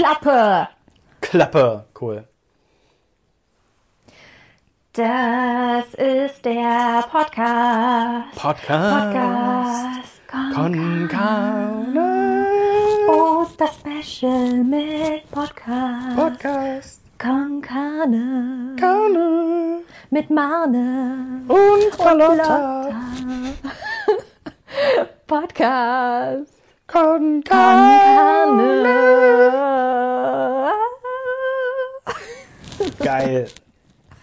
Klappe! Klappe, cool. Das ist der Podcast. Podcast. Podcast. Con Carne. Oster-Special mit Podcast. Podcast. Con Carne. Carne. Mit Marne. Und Carlotta. Podcast. Con Carne. Geil.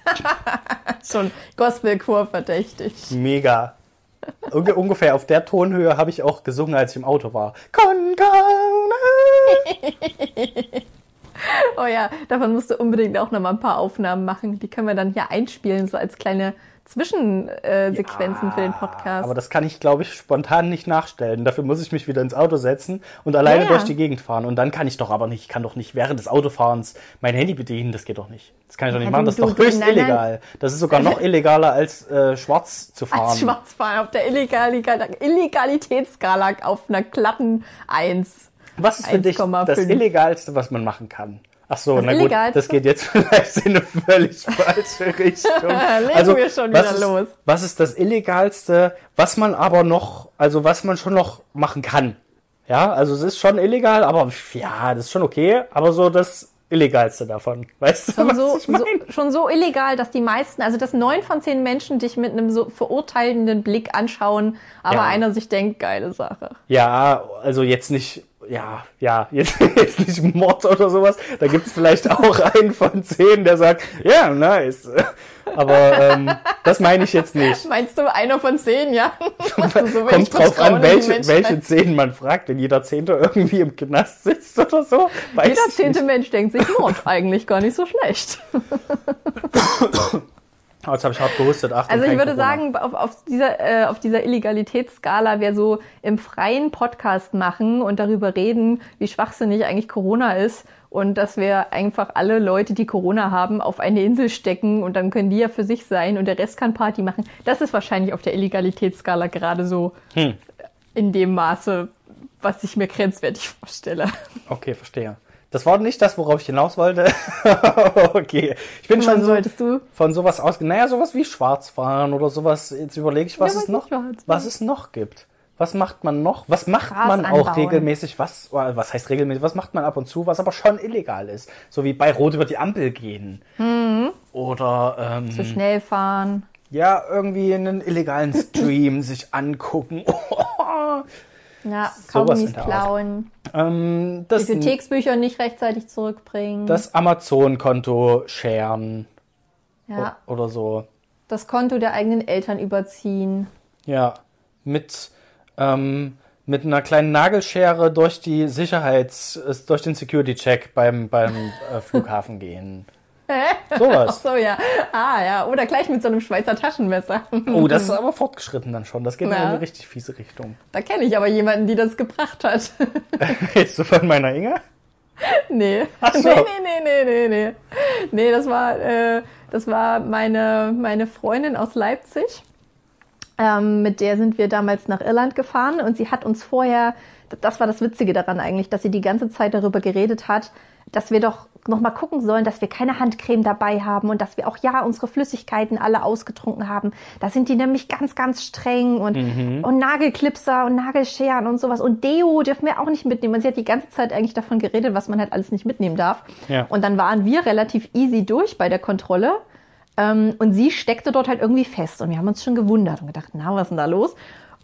Schon Gospelchor verdächtig. Mega. Unge ungefähr auf der Tonhöhe habe ich auch gesungen, als ich im Auto war. Con Carne. Oh ja, davon musst du unbedingt auch noch mal ein paar Aufnahmen machen. Die können wir dann hier einspielen, so als kleine Zwischensequenzen für den Podcast. Aber das kann ich, glaube ich, spontan nicht nachstellen. Dafür muss ich mich wieder ins Auto setzen und alleine Ja, ja. durch die Gegend fahren. Und dann kann ich doch aber nicht, ich kann doch nicht während des Autofahrens mein Handy bedienen. Das geht doch nicht. Das kann ich doch nicht Ja, machen. Das ist doch höchst nein, nein. illegal. Das ist sogar noch illegaler als äh, schwarz zu fahren. als Schwarzfahren auf der Illegal Illegalitätsskala auf einer glatten 1. Was ist für dich das 1,5? Illegalste, was man machen kann? Ach so, Das na gut, das geht jetzt vielleicht in eine völlig falsche Richtung. Legen wir schon was wieder ist, los. Was ist das Illegalste, was man aber noch, also was man schon noch machen kann? Ja, also es ist schon illegal, aber ja, das ist schon okay, aber so das Illegalste davon. Weißt du, Schon was so, ich meine? so, schon so illegal, dass die meisten, also dass neun von zehn Menschen dich mit einem so verurteilenden Blick anschauen, aber Ja. einer sich denkt, geile Sache. Ja, also jetzt nicht, ja, ja, jetzt, jetzt nicht Mord oder sowas. Da gibt's vielleicht auch einen von zehn, der sagt, ja, nice. Aber ähm, das meine ich jetzt nicht. Meinst du, einer von zehn, ja? Du so Kommt drauf an, welche, welche zehn man fragt. Wenn jeder Zehnte irgendwie im Knast sitzt oder so, Jeder zehnte nicht. Mensch denkt sich, Mord eigentlich gar nicht so schlecht. Oh, jetzt habe ich hart gehustet. Achtung, Also ich würde Corona. sagen, auf, auf, dieser, äh, auf dieser Illegalitätsskala, wir so im freien Podcast machen und darüber reden, wie schwachsinnig eigentlich Corona ist und dass wir einfach alle Leute, die Corona haben, auf eine Insel stecken und dann können die ja für sich sein und der Rest kann Party machen. Das ist wahrscheinlich auf der Illegalitätsskala gerade so Hm. in dem Maße, was ich mir grenzwertig vorstelle. Okay, verstehe. Das war nicht das, worauf ich hinaus wollte. okay. Ich bin schon so solltest du? von sowas aus. Naja, sowas wie Schwarzfahren oder sowas. Jetzt überlege ich, was Ja, es noch, was es noch gibt. Was macht man noch? Was macht Gras man auch anbauen. regelmäßig? Was, was heißt regelmäßig? Was macht man ab und zu, was aber schon illegal ist? So wie bei Rot über die Ampel gehen. Oder ähm, Zu schnell fahren. ja, irgendwie einen illegalen Stream sich angucken. Ja, Kaugummis klauen. ähm, das, Bibliotheksbücher nicht rechtzeitig zurückbringen. das Amazon-Konto sharen ja. oder so. das Konto der eigenen Eltern überziehen. Ja, mit, ähm, mit einer kleinen Nagelschere durch die Sicherheits-, äh, durch den Security-Check beim, beim äh, Flughafen gehen. Ach Sowas. so, ja. Ah, ja. Oder gleich mit so einem Schweizer Taschenmesser. Oh, das ist aber fortgeschritten dann schon. Das geht in Ja. eine richtig fiese Richtung. Da kenne ich aber jemanden, die das gebracht hat. Jetzt du von meiner Inge? nee. Ach so. Nee, nee, nee, nee, nee, nee. Nee, das war, äh, das war meine, meine Freundin aus Leipzig. Ähm, mit der sind wir damals nach Irland gefahren und sie hat uns vorher, das war das Witzige daran eigentlich, dass sie die ganze Zeit darüber geredet hat, dass wir doch noch mal gucken sollen, dass wir keine Handcreme dabei haben und dass wir auch ja unsere Flüssigkeiten alle ausgetrunken haben. Da sind die nämlich ganz, ganz streng und, und Nagelklipser und Nagelscheren und sowas und Deo dürfen wir auch nicht mitnehmen. Und sie hat die ganze Zeit eigentlich davon geredet, was man halt alles nicht mitnehmen darf. Ja. Und dann waren wir relativ easy durch bei der Kontrolle. Ähm, und sie steckte dort halt irgendwie fest. Und wir haben uns schon gewundert und gedacht, na, was ist denn da los?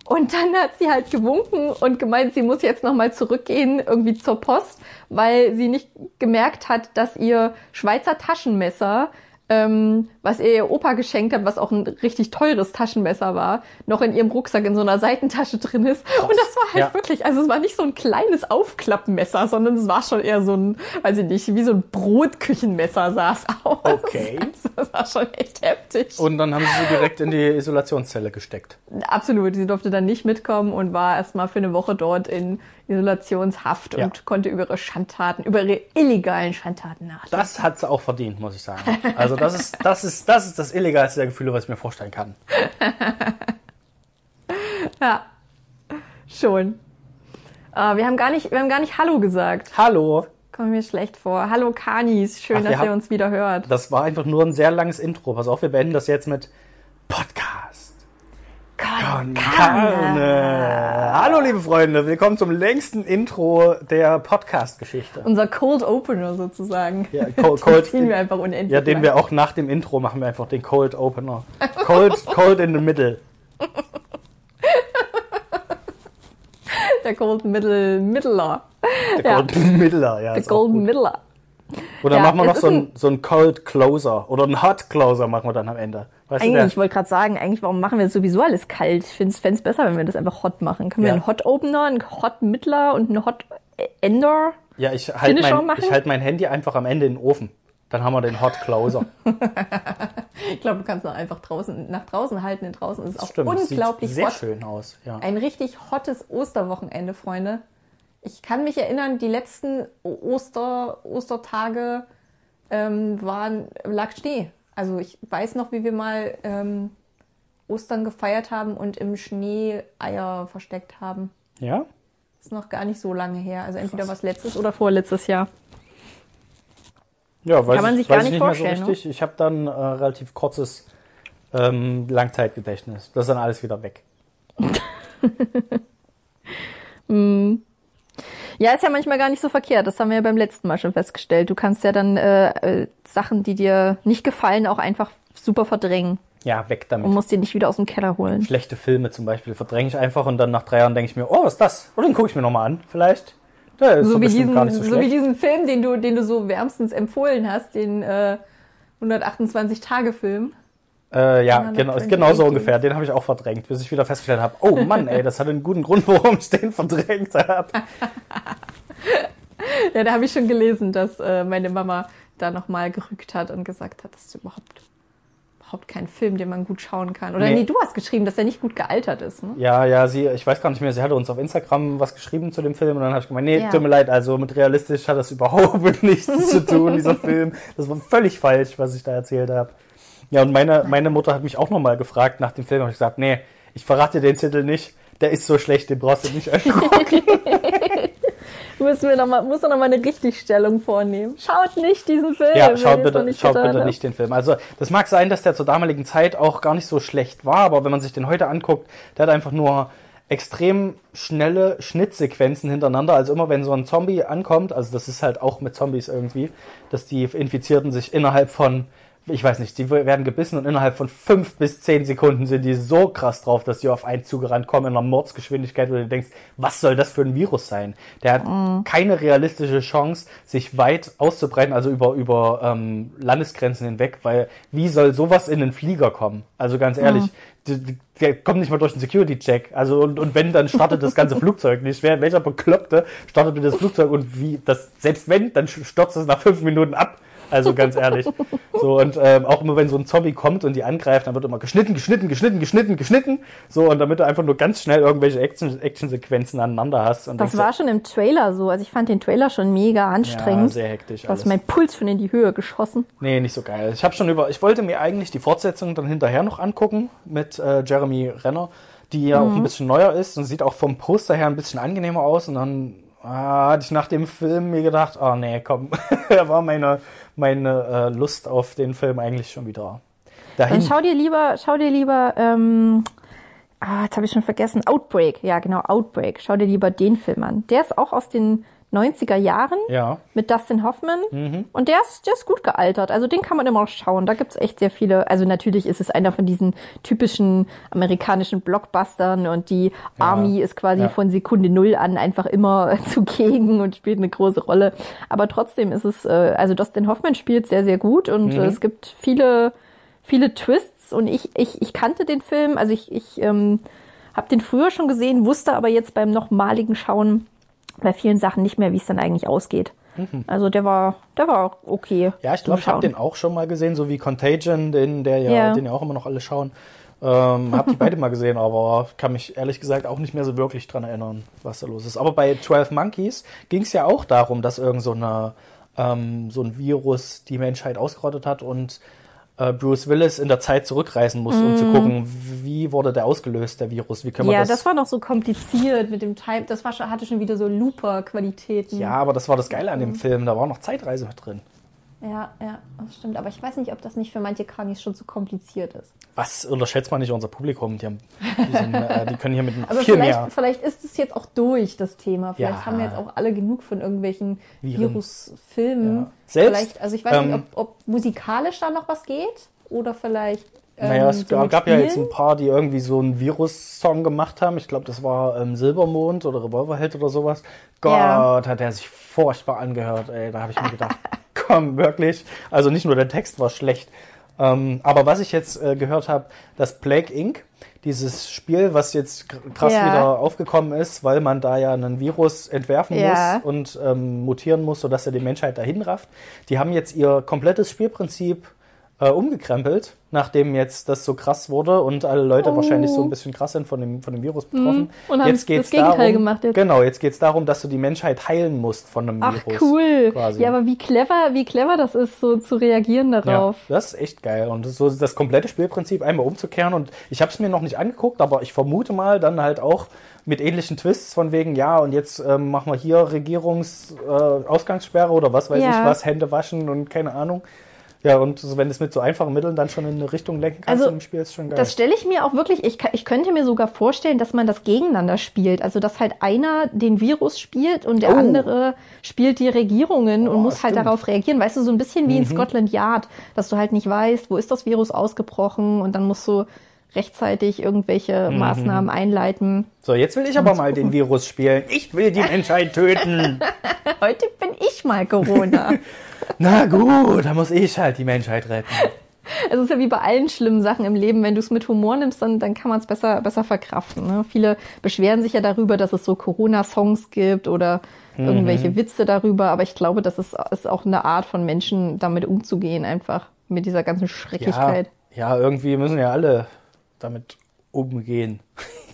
Und dann hat sie halt gewunken und gemeint, sie muss jetzt nochmal zurückgehen, irgendwie zur Post, weil sie nicht gemerkt hat, dass ihr Schweizer Taschenmesser, ähm, was ihr ihr Opa geschenkt hat, was auch ein richtig teures Taschenmesser war, noch in ihrem Rucksack in so einer Seitentasche drin ist. Und das war halt Ja. wirklich, also es war nicht so ein kleines Aufklappmesser, sondern es war schon eher so ein, weiß ich nicht, wie so ein Brotküchenmesser sah es aus. Okay. Also, das war schon echt heftig. Und dann haben sie sie direkt in die Isolationszelle gesteckt. Absolut, sie durfte dann nicht mitkommen und war erstmal für eine Woche dort in Isolationshaft Ja. und konnte über ihre Schandtaten, über ihre illegalen Schandtaten nachdenken. Das hat sie auch verdient, muss ich sagen. Also das ist, das ist, das ist das illegalste der Gefühle, was ich mir vorstellen kann. Ja, schon. Äh, wir haben gar nicht, wir haben gar nicht Hallo gesagt. Hallo. Kommt mir schlecht vor. Hallo Kanis, schön, Ach, dass haben- ihr uns wieder hört. Das war einfach nur ein sehr langes Intro. Pass auf, wir beenden das jetzt mit Podcast. Con Carne. Hallo, liebe Freunde, willkommen zum längsten Intro der Podcast-Geschichte. Unser Cold Opener sozusagen. Ja, Cold, Den Cold, ziehen wir einfach unendlich. ja, den lang. wir auch nach dem Intro machen wir einfach den Cold Opener. Cold, cold in the middle. Der Cold Middle Middler. Der Ja. Cold Middler, ja. Der gut. Middler. Oder Ja, machen wir noch so ein- einen so ein Cold Closer oder einen Hot Closer machen wir dann am Ende. Weißt Eigentlich, ich wollte gerade sagen, eigentlich, warum machen wir sowieso alles kalt? Ich finde es besser, wenn wir das einfach hot machen. Können wir Ja. einen Hot Opener, einen Hot Middler und einen Hot Ender? ja, ich halte mein, ich halt mein Handy einfach am Ende in den Ofen. Dann haben wir den Hot Closer. Ich glaube, du kannst noch einfach draußen, nach draußen halten. Denn draußen ist es auch Stimmt, unglaublich sieht sehr hot. schön aus. Ja. Ein richtig hottes Osterwochenende, Freunde. Ich kann mich erinnern, die letzten Oster, Ostertage ähm, waren, lag Schnee. Also ich weiß noch, wie wir mal ähm, Ostern gefeiert haben und im Schnee Eier versteckt haben. ja? Ist noch gar nicht so lange her. Also entweder was letztes oder vorletztes Jahr. Ja, weiß Kann man ich, sich gar ich nicht nicht vorstellen, so richtig. Ich habe dann äh, relativ kurzes ähm, Langzeitgedächtnis. Das ist dann alles wieder weg. Ja, ist ja manchmal gar nicht so verkehrt. Das haben wir ja beim letzten Mal schon festgestellt. Du kannst ja dann äh, äh, Sachen, die dir nicht gefallen, auch einfach super verdrängen Ja, weg damit. und musst die nicht wieder aus dem Keller holen. Schlechte Filme zum Beispiel verdränge ich einfach und dann nach drei Jahren denke ich mir, oh, was ist das? Oder den gucke ich mir nochmal an. Vielleicht. Der ist So wie, diesen, so so wie diesen Film, den du, den du so wärmstens empfohlen hast, den äh, 128-Tage-Film. Äh, ja, 128 genau, genau so ungefähr. Den habe ich auch verdrängt, bis ich wieder festgestellt habe, oh Mann, ey, das hat einen guten Grund, warum ich den verdrängt habe. Ja, da habe ich schon gelesen, dass äh, meine Mama da nochmal gerückt hat und gesagt hat, das ist überhaupt, überhaupt kein Film, den man gut schauen kann. Oder Nee. nee, du hast geschrieben, dass er nicht gut gealtert ist. Ne? Ja, ja, sie, ich weiß gar nicht mehr, sie hatte uns auf Instagram was geschrieben zu dem Film und dann habe ich gemeint, nee, Ja. tut mir leid, also mit realistisch hat das überhaupt nichts zu tun, dieser Film. Das war völlig falsch, was ich da erzählt habe. Ja, und meine, meine Mutter hat mich auch nochmal gefragt nach dem Film, habe ich gesagt, nee, ich verrate dir den Titel nicht, der ist so schlecht, den brauchst du nicht angucken. Müssen wir noch mal, muss er nochmal eine Richtigstellung vornehmen. Schaut nicht diesen Film. Ja, schaut noch bitte, nicht schaut bitte nicht den Film. Also, das mag sein, dass der zur damaligen Zeit auch gar nicht so schlecht war, aber wenn man sich den heute anguckt, der hat einfach nur extrem schnelle Schnittsequenzen hintereinander. Also immer wenn so ein Zombie ankommt, also das ist halt auch mit Zombies irgendwie, dass die Infizierten sich innerhalb von, ich weiß nicht, die werden gebissen und innerhalb von fünf bis zehn Sekunden sind die so krass drauf, dass die auf einen zugerannt kommen in einer Mordsgeschwindigkeit, wo du denkst, was soll das für ein Virus sein? Der hat Mhm. keine realistische Chance, sich weit auszubreiten, also über, über ähm, Landesgrenzen hinweg, weil wie soll sowas in den Flieger kommen? Also ganz ehrlich, die- die- der kommt nicht mal durch den Security-Check. Also und, und wenn, dann startet das ganze Flugzeug nicht. Wer, welcher Bekloppte startet das Flugzeug und wie das, selbst wenn, dann stürzt es nach fünf Minuten ab. Also ganz ehrlich. So, und ähm, auch immer wenn so ein Zombie kommt und die angreift, dann wird immer geschnitten, geschnitten, geschnitten, geschnitten, geschnitten. So, und damit du einfach nur ganz schnell irgendwelche Action- Action-Sequenzen aneinander hast. Und Das war schon im Trailer so. Also ich fand den Trailer schon mega ja, anstrengend. sehr hektisch. da ist mein Puls schon in die Höhe geschossen. Nee, nicht so geil. Ich habe schon über, ich wollte mir eigentlich die Fortsetzung dann hinterher noch angucken mit äh, Jeremy Renner, die ja auch ein bisschen neuer ist und sieht auch vom Poster her ein bisschen angenehmer aus. Und dann ah, hatte ich nach dem Film mir gedacht, oh nee, komm, da war meine, meine äh, Lust auf den Film eigentlich schon wieder dahin. Dann schau dir lieber, schau dir lieber, ähm, ah, jetzt habe ich schon vergessen, Outbreak. Ja, genau, Outbreak. Schau dir lieber den Film an. Der ist auch aus den 90er Jahren ja, mit Dustin Hoffman. Mhm. Und der ist, der ist gut gealtert. Also den kann man immer noch schauen. Da gibt's echt sehr viele. Also natürlich ist es einer von diesen typischen amerikanischen Blockbustern und die Army ist quasi ja. von Sekunde Null an einfach immer zugegen und spielt eine große Rolle. Aber trotzdem ist es, äh, also Dustin Hoffman spielt sehr, sehr gut und Mhm. äh, es gibt viele, viele Twists und ich, ich, ich kannte den Film, also ich, ich ähm, habe den früher schon gesehen, wusste aber jetzt beim nochmaligen Schauen bei vielen Sachen nicht mehr, wie es dann eigentlich ausgeht. Also der war, der war okay. Mhm. Ja, ich glaube, ich habe den auch schon mal gesehen, so wie Contagion, den, der ja, Ja. den ja auch immer noch alle schauen. Ähm, hab die beide mal gesehen, aber kann mich ehrlich gesagt auch nicht mehr so wirklich dran erinnern, was da los ist. Aber bei 12 Monkeys ging es ja auch darum, dass irgend so, eine, ähm, so ein Virus die Menschheit ausgerottet hat und Bruce Willis in der Zeit zurückreisen muss, um zu gucken, wie wurde der ausgelöst, der Virus, wie können wir Mhm. Ja, das... das war noch so kompliziert mit dem Time. Das war schon, hatte schon wieder so Looper-Qualitäten. ja, aber das war das Geile an Mhm. dem Film, da war noch Zeitreise mit drin. Ja, ja, das stimmt. Aber ich weiß nicht, ob das nicht für manche Kranis schon zu kompliziert ist. Was unterschätzt man nicht unser Publikum? Die, haben, die, sind, äh, die können hier mit Aber viel vielleicht, mehr. vielleicht ist es jetzt auch durch, das Thema. Vielleicht Ja. haben wir jetzt auch alle genug von irgendwelchen. Virusfilmen. Ja. Selbst, vielleicht, also ich weiß nicht, ähm, ob, ob musikalisch da noch was geht oder vielleicht. Ähm, Naja, es so gab, ja jetzt ein paar, die irgendwie so einen Virus-Song gemacht haben. Ich glaube, das war ähm, Silbermond oder Revolverheld oder sowas. Gott, Ja. hat der sich furchtbar angehört. Ey, da habe ich mir gedacht, komm, wirklich. Also nicht nur der Text war schlecht. Ähm, aber was ich jetzt äh, gehört habe, das Plague Inc., dieses Spiel, was jetzt kr- krass Ja. wieder aufgekommen ist, weil man da ja einen Virus entwerfen Ja. muss und ähm, mutieren muss, sodass er die Menschheit dahin rafft. Die haben jetzt ihr komplettes Spielprinzip äh, umgekrempelt, nachdem jetzt das so krass wurde und alle Leute Oh. wahrscheinlich so ein bisschen krass sind von dem, von dem Virus betroffen. Und haben jetzt das geht's Gegenteil darum, gemacht jetzt. Genau, jetzt geht's darum, dass du die Menschheit heilen musst von einem Ach, Virus. cool. quasi. Ja, aber wie clever, wie clever das ist, so zu reagieren Ja, darauf. das ist echt geil. Und so das komplette Spielprinzip einmal umzukehren. Und ich habe es mir noch nicht angeguckt, aber ich vermute mal dann halt auch mit ähnlichen Twists von wegen, ja, und jetzt ähm, machen wir hier Regierungsausgangssperre äh, oder was weiß Ja. ich was, Hände waschen und keine Ahnung. Ja, und so, wenn du es mit so einfachen Mitteln dann schon in eine Richtung lenken kannst Also, im Spiel, ist schon geil. Das stelle ich mir auch wirklich, ich, ich könnte mir sogar vorstellen, dass man das gegeneinander spielt. Also, dass halt einer den Virus spielt und der Oh. andere spielt die Regierungen und Oh, muss halt stimmt. Mhm. darauf reagieren. Weißt du, so ein bisschen wie in Scotland Yard, dass du halt nicht weißt, wo ist das Virus ausgebrochen und dann musst du rechtzeitig irgendwelche Mhm. Maßnahmen einleiten. so, jetzt will ich aber mal den Virus spielen. Ich will die Menschheit töten. Heute bin ich mal Corona. Na gut, da muss ich halt die Menschheit retten. Es ist ja wie bei allen schlimmen Sachen im Leben, wenn du es mit Humor nimmst, dann, dann kann man es besser, besser verkraften. Ne? Viele beschweren sich ja darüber, dass es so Corona-Songs gibt oder irgendwelche Witze darüber, aber ich glaube, das ist, ist auch eine Art von Menschen, damit umzugehen, einfach mit dieser ganzen Ja, Schrecklichkeit. ja, irgendwie müssen ja alle damit umgehen.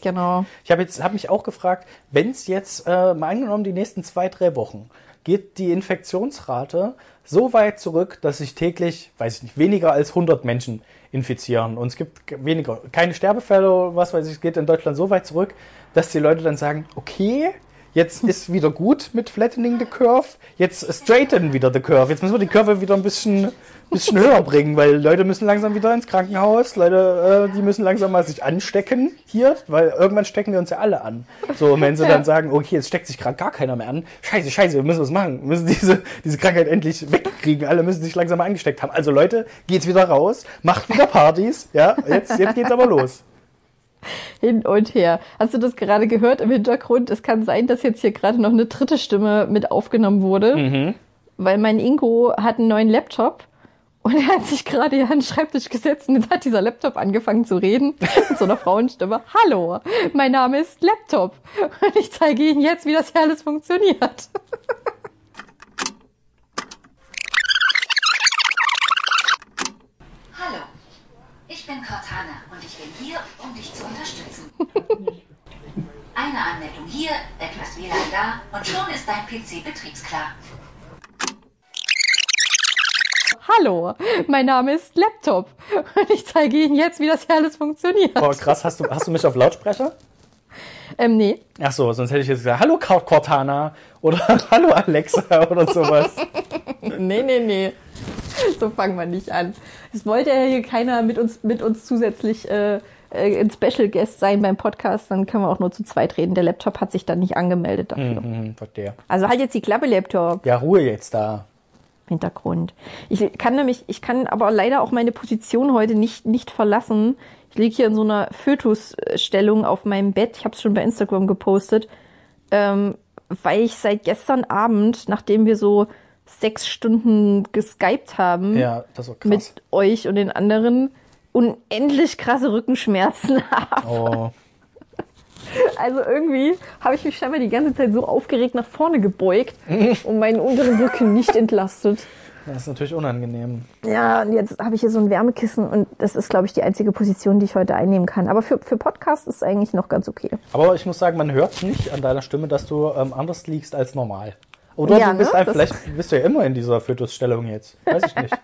Genau. Ich habe jetzt hab mich auch gefragt, wenn es jetzt äh, mal angenommen die nächsten zwei, drei Wochen geht die Infektionsrate so weit zurück, dass sich täglich, weiß ich nicht, weniger als 100 Menschen infizieren. Und es gibt ge- weniger, keine Sterbefälle oder was weiß ich, es geht in Deutschland so weit zurück, dass die Leute dann sagen, okay, jetzt ist wieder gut mit flattening the curve, jetzt straighten wieder the curve, jetzt müssen wir die Kurve wieder ein bisschen, bisschen höher bringen, weil Leute müssen langsam wieder ins Krankenhaus, Leute, äh, die müssen langsam mal sich anstecken hier, weil irgendwann stecken wir uns ja alle an. So, und wenn sie dann sagen, okay, jetzt steckt sich gerade gar keiner mehr an, scheiße, scheiße, wir müssen was machen, wir müssen diese, diese Krankheit endlich wegkriegen, alle müssen sich langsam mal angesteckt haben. Also Leute, geht's wieder raus, macht wieder Partys, ja, jetzt, jetzt geht's aber los. Hin und her. Hast du das gerade gehört im Hintergrund? Es kann sein, dass jetzt hier gerade noch eine dritte Stimme mit aufgenommen wurde, Mhm. weil mein Ingo hat einen neuen Laptop und er hat sich gerade hier an den Schreibtisch gesetzt und jetzt hat dieser Laptop angefangen zu reden mit so einer Frauenstimme. Hallo, mein Name ist Laptop und ich zeige Ihnen jetzt, wie das hier alles funktioniert. Hallo, ich bin Cortana und ich bin hier, um dich zu unterstützen. Eine Anmeldung hier, etwas WLAN da und schon ist dein PC betriebsklar. Hallo, mein Name ist Laptop und ich zeige Ihnen jetzt, wie das hier alles funktioniert. Boah, krass, hast du, hast du mich auf Lautsprecher? Ähm, nee, Ach so, sonst hätte ich jetzt gesagt, hallo Cor- Cortana oder hallo Alexa oder sowas. Nee, nee, nee. So fangen wir nicht an. Es wollte ja hier keiner mit uns, mit uns zusätzlich äh, äh, ein Special Guest sein beim Podcast, dann können wir auch nur zu zweit reden. Der Laptop hat sich dann nicht angemeldet dafür. Mhm, verstehe. Also halt jetzt die Klappe, Laptop. Ja, Ruhe jetzt da. Hintergrund. Ich kann nämlich, ich kann aber leider auch meine Position heute nicht, nicht verlassen. Ich liege hier in so einer Fötusstellung auf meinem Bett. Ich habe es schon bei Instagram gepostet, ähm, weil ich seit gestern Abend, nachdem wir so sechs Stunden geskypt haben, Ja, mit euch und den anderen, unendlich krasse Rückenschmerzen habe. oh, Also irgendwie habe ich mich scheinbar die ganze Zeit so aufgeregt nach vorne gebeugt und meinen unteren Rücken nicht entlastet. das ist natürlich unangenehm. Ja, und jetzt habe ich hier so ein Wärmekissen und das ist, glaube ich, die einzige Position, die ich heute einnehmen kann. Aber für, für Podcast ist es eigentlich noch ganz okay. Aber ich muss sagen, man hört nicht an deiner Stimme, dass du ähm, anders liegst als normal. Oder Ja, du bist ne? Das- vielleicht bist du ja immer in dieser Fötusstellung jetzt. Weiß ich nicht.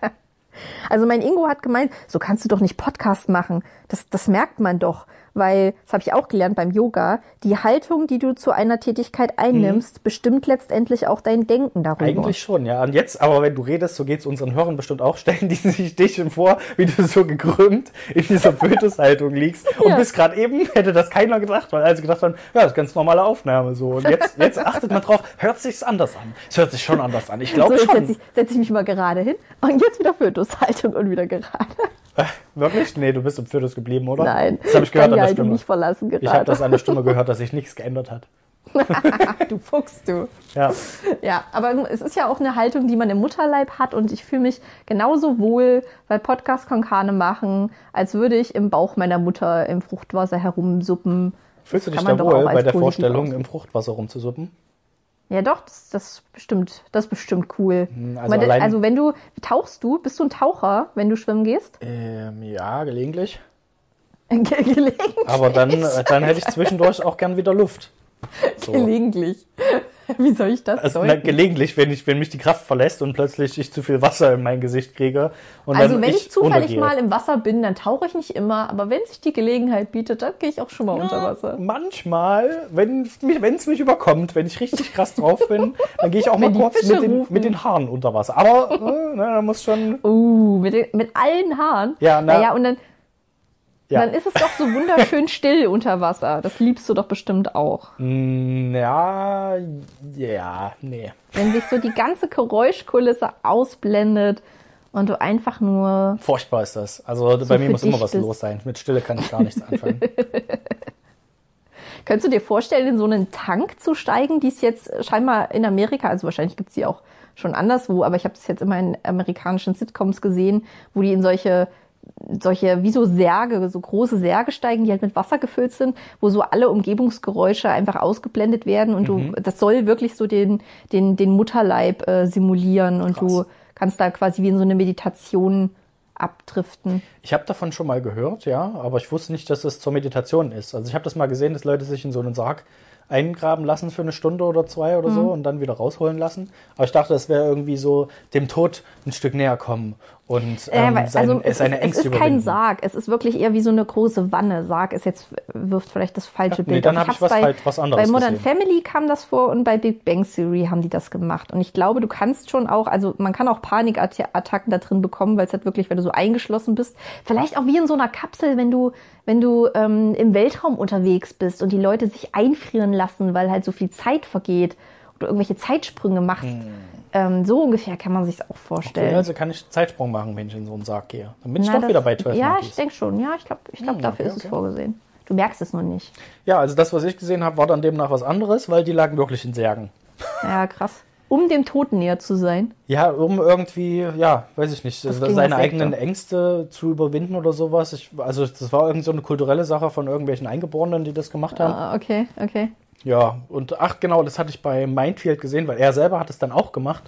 Also mein Ingo hat gemeint, so kannst du doch nicht Podcast machen. Das, das merkt man doch. Weil, das habe ich auch gelernt beim Yoga, die Haltung, die du zu einer Tätigkeit einnimmst, bestimmt letztendlich auch dein Denken darüber. Eigentlich schon, ja. Und jetzt, aber wenn du redest, so geht's unseren Hörern bestimmt auch, stellen die sich dich vor, wie du so gekrümmt in dieser Fötushaltung liegst. Und Ja. bis gerade eben hätte das keiner gedacht, weil alle gedacht haben, ja, das ist ganz normale Aufnahme so. Und jetzt, jetzt achtet man drauf, hört sich's anders an. Es hört sich schon anders an. Ich so, glaube setze schon. ich, setz ich mich mal gerade hin und jetzt wieder Fötushaltung und wieder gerade. Wirklich? Nee, du bist im Fötus geblieben, oder? Nein, Das habe ich gehört kann an der Stimme. nicht verlassen Ich habe gerade. das an der Stimme gehört, dass sich nichts geändert hat. du Fuchs, du. Ja. Ja, aber es ist ja auch eine Haltung, die man im Mutterleib hat und ich fühle mich genauso wohl bei Podcast Konkane machen, als würde ich im Bauch meiner Mutter im Fruchtwasser herumsuppen. Fühlst du dich da wohl auch als bei der positiv Vorstellung, auslegen. im Fruchtwasser rumzusuppen? Ja, doch, das, das ist bestimmt, das ist bestimmt cool. also also, allein- also wenn du tauchst du, bist du ein Taucher, wenn du schwimmen gehst? Ähm, ja, gelegentlich. Ge gelegentlich. Aber dann, äh, dann hätte ich zwischendurch auch gern wieder Luft. So. Gelegentlich. Wie soll ich das Also, na, gelegentlich, wenn, ich, wenn mich die Kraft verlässt und plötzlich ich zu viel Wasser in mein Gesicht kriege. Und Also wenn ich zufällig untergehe. mal im Wasser bin, dann tauche ich nicht immer, aber wenn sich die Gelegenheit bietet, dann gehe ich auch schon mal unter Wasser. Manchmal, wenn es mich, überkommt, wenn ich richtig krass drauf bin, dann gehe ich auch mal kurz mit den, mit den Haaren unter Wasser. Aber äh, na, da muss schon. Uh, mit, den, mit allen Haaren. Ja, na- naja, und dann, Ja, dann ist es doch so wunderschön still unter Wasser. Das liebst du doch bestimmt auch. Mm, ja, ja, nee. Wenn sich so die ganze Geräuschkulisse ausblendet und du einfach nur. Furchtbar ist das. Also bei mir muss immer was los sein. Mit Stille kann ich gar nichts anfangen. Könntest du dir vorstellen, in so einen Tank zu steigen, die es jetzt scheinbar in Amerika, also wahrscheinlich gibt es die auch schon anderswo, aber ich habe das jetzt immer in amerikanischen Sitcoms gesehen, wo die in solche solche wie so Särge, so große Särge steigen, die halt mit Wasser gefüllt sind, wo so alle Umgebungsgeräusche einfach ausgeblendet werden und Mhm. du, das soll wirklich so den, den, den Mutterleib äh, simulieren und Krass. du kannst da quasi wie in so eine Meditation abdriften. Ich habe davon schon mal gehört, ja, aber ich wusste nicht, dass es zur Meditation ist. Also ich habe das mal gesehen, dass Leute sich in so einen Sarg eingraben lassen für eine Stunde oder zwei oder Mhm. so und dann wieder rausholen lassen. Aber ich dachte, das wäre irgendwie so dem Tod ein Stück näher kommen und ähm, sein, also es, seine ist, es Ängste ist kein. Sarg, es ist wirklich eher wie so eine große Wanne. Sarg ist jetzt wirft vielleicht das falsche Ja, nee, Bild. dann auf. hab ich hab's was bei, halt- was anderes Bei Modern gesehen. Family kam das vor und bei Big Bang Theory haben die das gemacht. Und ich glaube, du kannst schon auch, also man kann auch Panikattacken da drin bekommen, weil es halt wirklich, wenn du so eingeschlossen bist, vielleicht auch wie in so einer Kapsel, wenn du wenn du ähm, im Weltraum unterwegs bist und die Leute sich einfrieren lassen, weil halt so viel Zeit vergeht oder irgendwelche Zeitsprünge machst. Ähm, so ungefähr kann man sich auch vorstellen. Okay, also kann ich Zeitsprung machen, wenn ich in so einen Sarg gehe. Dann bin ich Na, doch das- wieder bei 12 Ja, Monkeys. ich denke schon. Ja, ich glaube, ich glaub, Hm, dafür okay, ist es okay. vorgesehen. Du merkst es nur nicht. Ja, also das, was ich gesehen habe, war dann demnach was anderes, weil die lagen wirklich in Särgen. Ja, krass. Um dem Toten näher zu sein. Ja, um irgendwie, ja, weiß ich nicht, Das seine klingt nach eigenen Sekte. Ängste zu überwinden oder sowas. Ich, also das war irgend so eine kulturelle Sache von irgendwelchen Eingeborenen, die das gemacht haben. Ah, okay, okay. Ja, und ach genau, das hatte ich bei Mindfield gesehen, weil er selber hat es dann auch gemacht.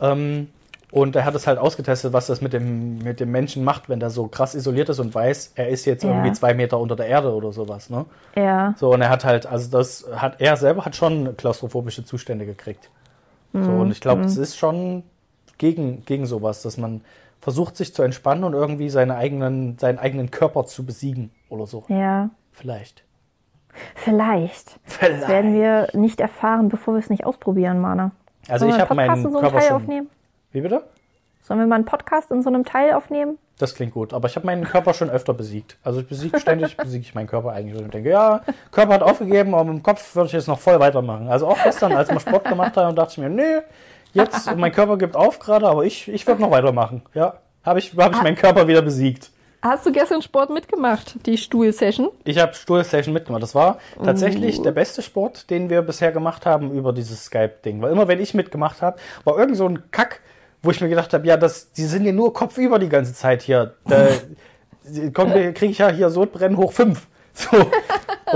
Ähm, und er hat es halt ausgetestet, was das mit dem, mit dem Menschen macht, wenn der so krass isoliert ist und weiß, er ist jetzt Ja. irgendwie zwei Meter unter der Erde oder sowas, ne? Ja. So, und er hat halt, also das hat, er selber hat schon klaustrophobische Zustände gekriegt. So, und ich glaube, es ist schon gegen, gegen sowas, dass man versucht, sich zu entspannen und irgendwie seine eigenen, seinen eigenen Körper zu besiegen oder so. Ja. Vielleicht. Vielleicht. Vielleicht. Das werden wir nicht erfahren, bevor wir es nicht ausprobieren, Mana. Also Sollen ich habe meinen in so einem Körper Teil schon. aufnehmen? Wie bitte? Sollen wir mal einen Podcast in so einem Teil aufnehmen? Das klingt gut, aber ich habe meinen Körper schon öfter besiegt. Also ich besiege ständig, besiege ich meinen Körper eigentlich. Und ich denke, ja, Körper hat aufgegeben, aber im Kopf würde ich jetzt noch voll weitermachen. Also auch gestern, als wir Sport gemacht haben, dachte ich mir, nee, jetzt, mein Körper gibt auf gerade, aber ich, ich würde noch weitermachen. Ja, habe ich, hab ich meinen Körper wieder besiegt. Hast du gestern Sport mitgemacht, die Stuhl-Session? Ich habe Stuhl-Session mitgemacht. Das war tatsächlich der beste Sport, den wir bisher gemacht haben über dieses Skype-Ding. Weil immer, wenn ich mitgemacht habe, war irgend so ein Kack, wo ich mir gedacht habe, ja, das, die sind ja nur kopfüber die ganze Zeit hier. Da kriege ich ja hier Sodbrennen hoch fünf. So.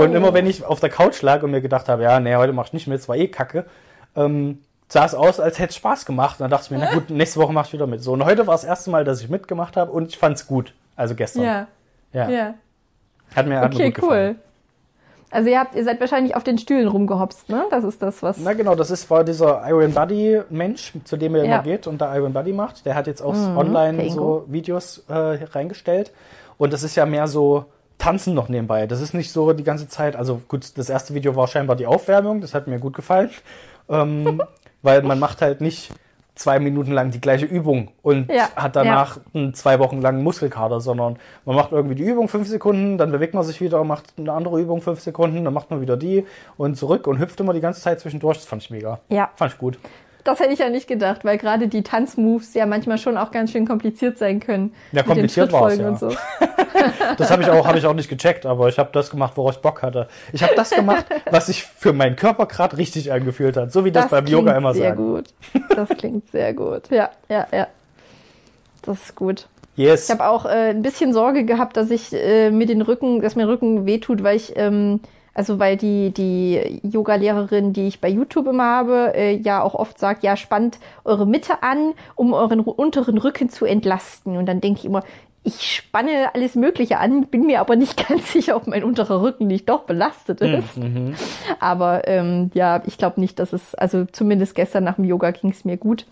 Und immer wenn ich auf der Couch lag und mir gedacht habe, ja, nee, heute mach ich nicht mit, es war eh kacke, ähm, sah es aus, als hätte es Spaß gemacht. Und dann dachte ich mir, na gut, nächste Woche mach ich wieder mit. So, und heute war das erste Mal, dass ich mitgemacht habe und ich fand's gut. Also gestern. Ja. ja. Hat mir, hat mir Okay, gut gefallen. cool. Also ihr habt, ihr seid wahrscheinlich auf den Stühlen rumgehopst, ne? Das ist das, was. Na genau, das ist war dieser Iron Buddy Mensch, zu dem ihr Ja. immer geht und da Iron Buddy macht. Der hat jetzt auch Mhm, online so Videos äh, reingestellt. Und das ist ja mehr so Tanzen noch nebenbei. Das ist nicht so die ganze Zeit. Also gut, das erste Video war scheinbar die Aufwärmung. Das hat mir gut gefallen. Ähm, weil man macht halt nicht zwei Minuten lang die gleiche Übung und Ja, hat danach einen zwei Wochen langen Muskelkater, sondern man macht irgendwie die Übung fünf Sekunden, dann bewegt man sich wieder, macht eine andere Übung fünf Sekunden, dann macht man wieder die und zurück und hüpft immer die ganze Zeit zwischendurch. Das fand ich mega. Ja. Fand ich gut. Das hätte ich ja nicht gedacht, weil gerade die Tanzmoves ja manchmal schon auch ganz schön kompliziert sein können. Ja, kompliziert war's, Schrittfolgen ja. so. Das habe ich auch, habe ich auch nicht gecheckt, aber ich habe das gemacht, worauf ich Bock hatte. Ich habe das gemacht, was sich für meinen Körper gerade richtig angefühlt hat, so wie das, beim Yoga klingt immer sehr sagen. gut. Das klingt sehr gut. Ja, ja, ja. Das ist gut. Yes. Ich habe auch äh, ein bisschen Sorge gehabt, dass ich äh, mir den Rücken, dass mir Rücken wehtut, weil ich, ähm, also weil die die Yoga-Lehrerin, die ich bei YouTube immer habe, äh, ja auch oft sagt, ja spannt eure Mitte an, um euren unteren Rücken zu entlasten. Und dann denke ich immer, ich spanne alles Mögliche an, bin mir aber nicht ganz sicher, ob mein unterer Rücken nicht doch belastet ist. Aber ähm, ja, ich glaube nicht, dass es, also zumindest gestern nach dem Yoga ging es mir gut.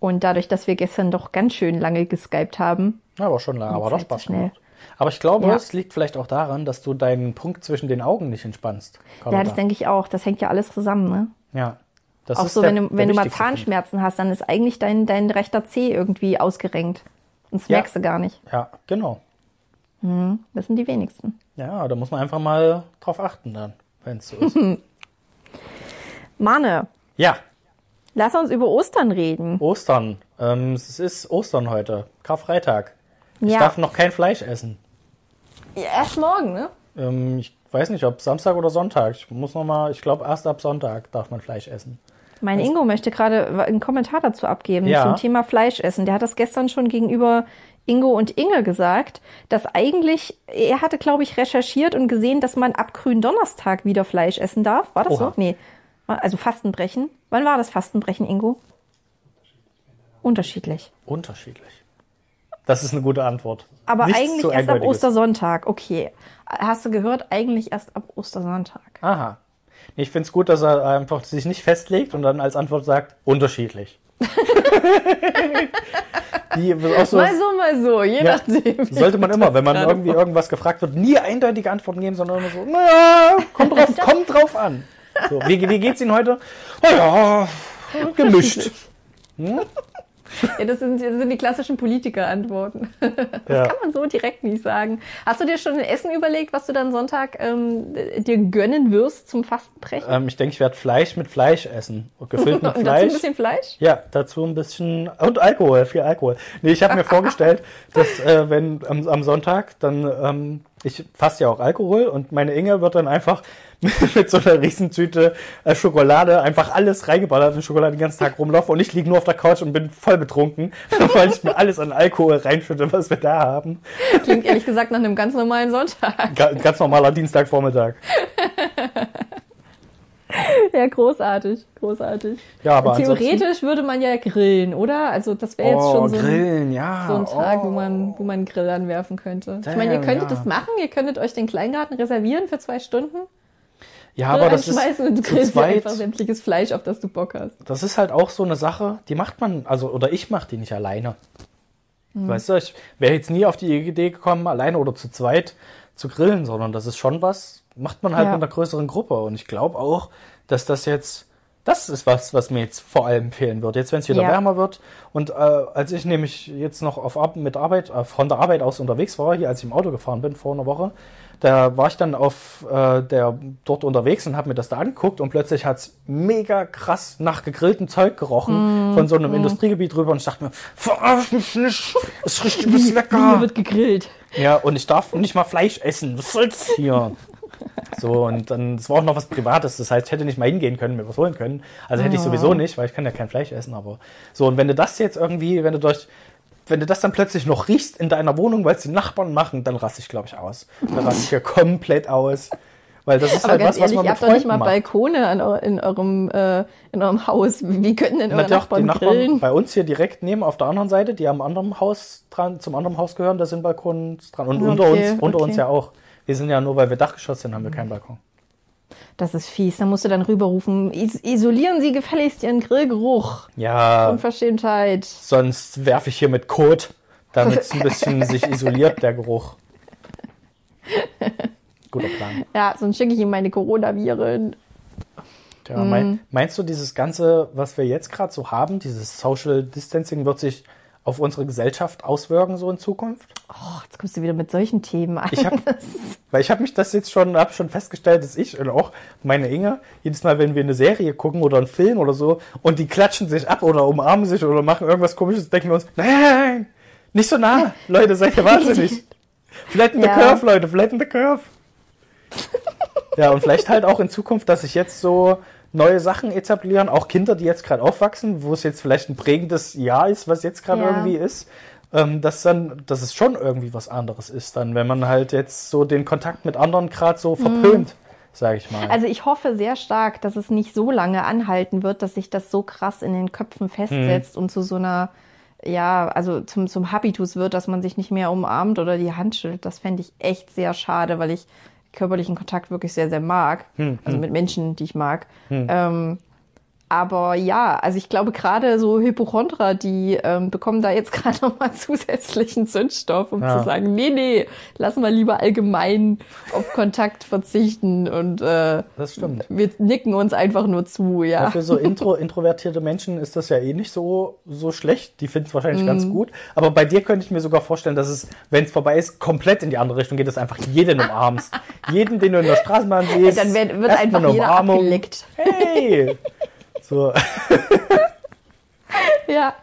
Und dadurch, dass wir gestern doch ganz schön lange geskypt haben, Ja, aber schon lange, aber doch Spaß schnell. gemacht. Aber ich glaube, Ja. es liegt vielleicht auch daran, dass du deinen Punkt zwischen den Augen nicht entspannst. ja, Carlotta. das denke ich auch. Das hängt ja alles zusammen, ne? Ja. Das auch ist so, der- wenn du, wenn du mal wichtigste Punkt. Zahnschmerzen hast, dann ist eigentlich dein, dein rechter Zeh irgendwie ausgerenkt. Und das Ja. merkst du gar nicht. Ja, genau. Das sind die wenigsten. Ja, da muss man einfach mal drauf achten dann, wenn es so ist. Mane, ja, lass uns über Ostern reden. Ostern. Ähm, es ist Ostern heute, Karfreitag. Ich Ja. darf noch kein Fleisch essen. Ja, erst morgen, ne? Ähm, ich weiß nicht, ob Samstag oder Sonntag. Ich muss noch mal, ich glaube, erst ab Sonntag darf man Fleisch essen. Mein Ingo möchte gerade einen Kommentar dazu abgeben Ja. zum Thema Fleischessen. Der hat das gestern schon gegenüber Ingo und Inge gesagt, dass eigentlich, er hatte, glaube ich, recherchiert und gesehen, dass man ab Gründonnerstag wieder Fleisch essen darf. War das Oha. so? Nee. Also Fastenbrechen. Wann war das Fastenbrechen, Ingo? Unterschiedlich. Unterschiedlich. Das ist eine gute Antwort. Aber Nichts eigentlich erst ab. Ostersonntag. Okay. Hast du gehört? Eigentlich erst ab Ostersonntag. Aha. Ich finde es gut, dass er einfach sich nicht festlegt und dann als Antwort sagt, unterschiedlich. Die, so, Mal so, mal so, je Ja. nachdem. sollte man immer, wenn man irgendwie irgendwas gefragt wird, nie eindeutige Antworten geben, sondern immer so, naja, kommt drauf, kommt drauf an. So, wie, wie geht's Ihnen heute? Oh ja, gemischt. Ja, das sind, das sind die klassischen Politiker-Antworten. Ja. Kann man so direkt nicht sagen. Hast du dir schon ein Essen überlegt, was du dann Sonntag ähm, dir gönnen wirst zum Fastenbrechen? Ähm, ich denke, ich werde Fleisch mit Fleisch essen. Gefüllt mit Und dazu ein Fleisch. bisschen Fleisch? Ja, dazu ein bisschen und Alkohol, viel Alkohol. Nee, ich habe mir vorgestellt, dass äh, wenn am, am Sonntag dann ähm, ich fasse ja auch Alkohol und meine Inge wird dann einfach mit so einer Riesentüte äh, Schokolade einfach alles reingeballert in Schokolade den ganzen Tag rumlaufen und ich liege nur auf der Couch und bin voll betrunken, weil ich mir alles an Alkohol reinschütte, was wir da haben. Klingt ehrlich gesagt nach einem ganz normalen Sonntag. Ga ganz normaler Dienstagvormittag. Ja, großartig, großartig. Ja, aber Theoretisch würde man ja grillen, oder? Also das wäre jetzt oh, schon so ein, Grillen, ja. so ein Tag, oh. wo man, wo man einen Grill anwerfen könnte. ich meine, ihr Damn, könntet ja. das machen, ihr könntet euch den Kleingarten reservieren für zwei Stunden. Ja, Grill aber das ist und zu zweit, einfach sämtliches Fleisch, auf das du Bock hast. das ist halt auch so eine Sache, die macht man, also, oder ich mache die nicht alleine. Hm. Weißt du, ich wäre jetzt nie auf die Idee gekommen, alleine oder zu zweit zu grillen, sondern das ist schon was, macht man halt Ja. mit einer größeren Gruppe. Und ich glaube auch, dass das jetzt, das ist was, was mir jetzt vor allem fehlen wird. Jetzt, wenn es wieder Ja. wärmer wird. Und äh, als ich nämlich jetzt noch auf mit Arbeit, äh, von der Arbeit aus unterwegs war, hier als ich im Auto gefahren bin vor einer Woche, da war ich dann auf äh, der dort unterwegs und habe mir das da angeguckt und plötzlich hat's mega krass nach gegrilltem Zeug gerochen von so einem Industriegebiet rüber und ich dachte mir, verarsch mich nicht, es riecht Hier lecker. wird gegrillt. Ja, und ich darf nicht mal Fleisch essen. Was soll's hier? So, und dann, es war auch noch was Privates, das heißt, ich hätte nicht mal hingehen können, mir was holen können. Also hätte ich sowieso nicht, weil ich kann ja kein Fleisch essen, aber so, und wenn du das jetzt irgendwie, wenn du durch, wenn du das dann plötzlich noch riechst in deiner Wohnung, weil es die Nachbarn machen, dann raste ich, glaube ich, aus. Dann raste ich hier komplett aus. Weil das ist Aber halt was, was ehrlich, man ihr mit habt doch nicht mal macht. Balkone in, eurem, äh, in eurem Haus. Wie können denn eure Na Nachbarn, die Nachbarn grillen? bei uns hier direkt neben auf der anderen Seite, die am anderen Haus dran, zum anderen Haus gehören, da sind Balkons dran. Und unter Okay, uns, unter okay. uns ja auch. Wir sind ja nur, weil wir Dachgeschoss sind, haben wir keinen Balkon. Das ist fies. Da musst du dann rüberrufen, is isolieren Sie gefälligst Ihren Grillgeruch. Ja, Unverschämtheit. sonst werfe ich hier mit Kot, damit es ein bisschen sich isoliert, der Geruch. Guter Plan. Ja, sonst schicke ich ihm meine Coronaviren. Ja, mein, meinst du, dieses Ganze, was wir jetzt gerade so haben, dieses Social Distancing, wird sich auf unsere Gesellschaft auswirken so in Zukunft? Oh, jetzt kommst du wieder mit solchen Themen an. Ich hab, weil ich habe mich das jetzt schon, habe schon festgestellt, dass ich und auch meine Inge jedes Mal, wenn wir eine Serie gucken oder einen Film oder so und die klatschen sich ab oder umarmen sich oder machen irgendwas Komisches, denken wir uns, nein, nicht so nah, Leute, seid ihr wahnsinnig. Flatten the Ja. curve, Leute, flatten the curve. ja, und vielleicht halt auch in Zukunft, dass sich jetzt so neue Sachen etablieren, auch Kinder, die jetzt gerade aufwachsen, wo es jetzt vielleicht ein prägendes Jahr ist, was jetzt gerade Ja. irgendwie ist, ähm, dass dann, dass es schon irgendwie was anderes ist dann, wenn man halt jetzt so den Kontakt mit anderen gerade so verpönt, sage ich mal. Mhm. Also ich hoffe sehr stark, dass es nicht so lange anhalten wird, dass sich das so krass in den Köpfen festsetzt und zu so einer, ja, also zum, zum Habitus wird, dass man sich nicht mehr umarmt oder die Hand schüttelt. Das fände ich echt sehr schade, weil ich körperlichen Kontakt wirklich sehr, sehr mag. Also mit Menschen, die ich mag. Ähm, aber ja, also ich glaube gerade so Hypochondra, die ähm, bekommen da jetzt gerade nochmal zusätzlichen Zündstoff, um Ja. zu sagen, nee, nee, lass mal lieber allgemein auf Kontakt verzichten und äh, das stimmt. wir nicken uns einfach nur zu, ja. Ja, für so intro, introvertierte Menschen ist das ja eh nicht so, so schlecht. Die finden es wahrscheinlich ganz Mhm. gut. Aber bei dir könnte ich mir sogar vorstellen, dass es, wenn es vorbei ist, komplett in die andere Richtung geht, dass einfach jeden umarmst. jeden, den du in der Straßenbahn siehst. Dann wird, einfach jeder Umarmung. abgeleckt. Hey! So. Ja,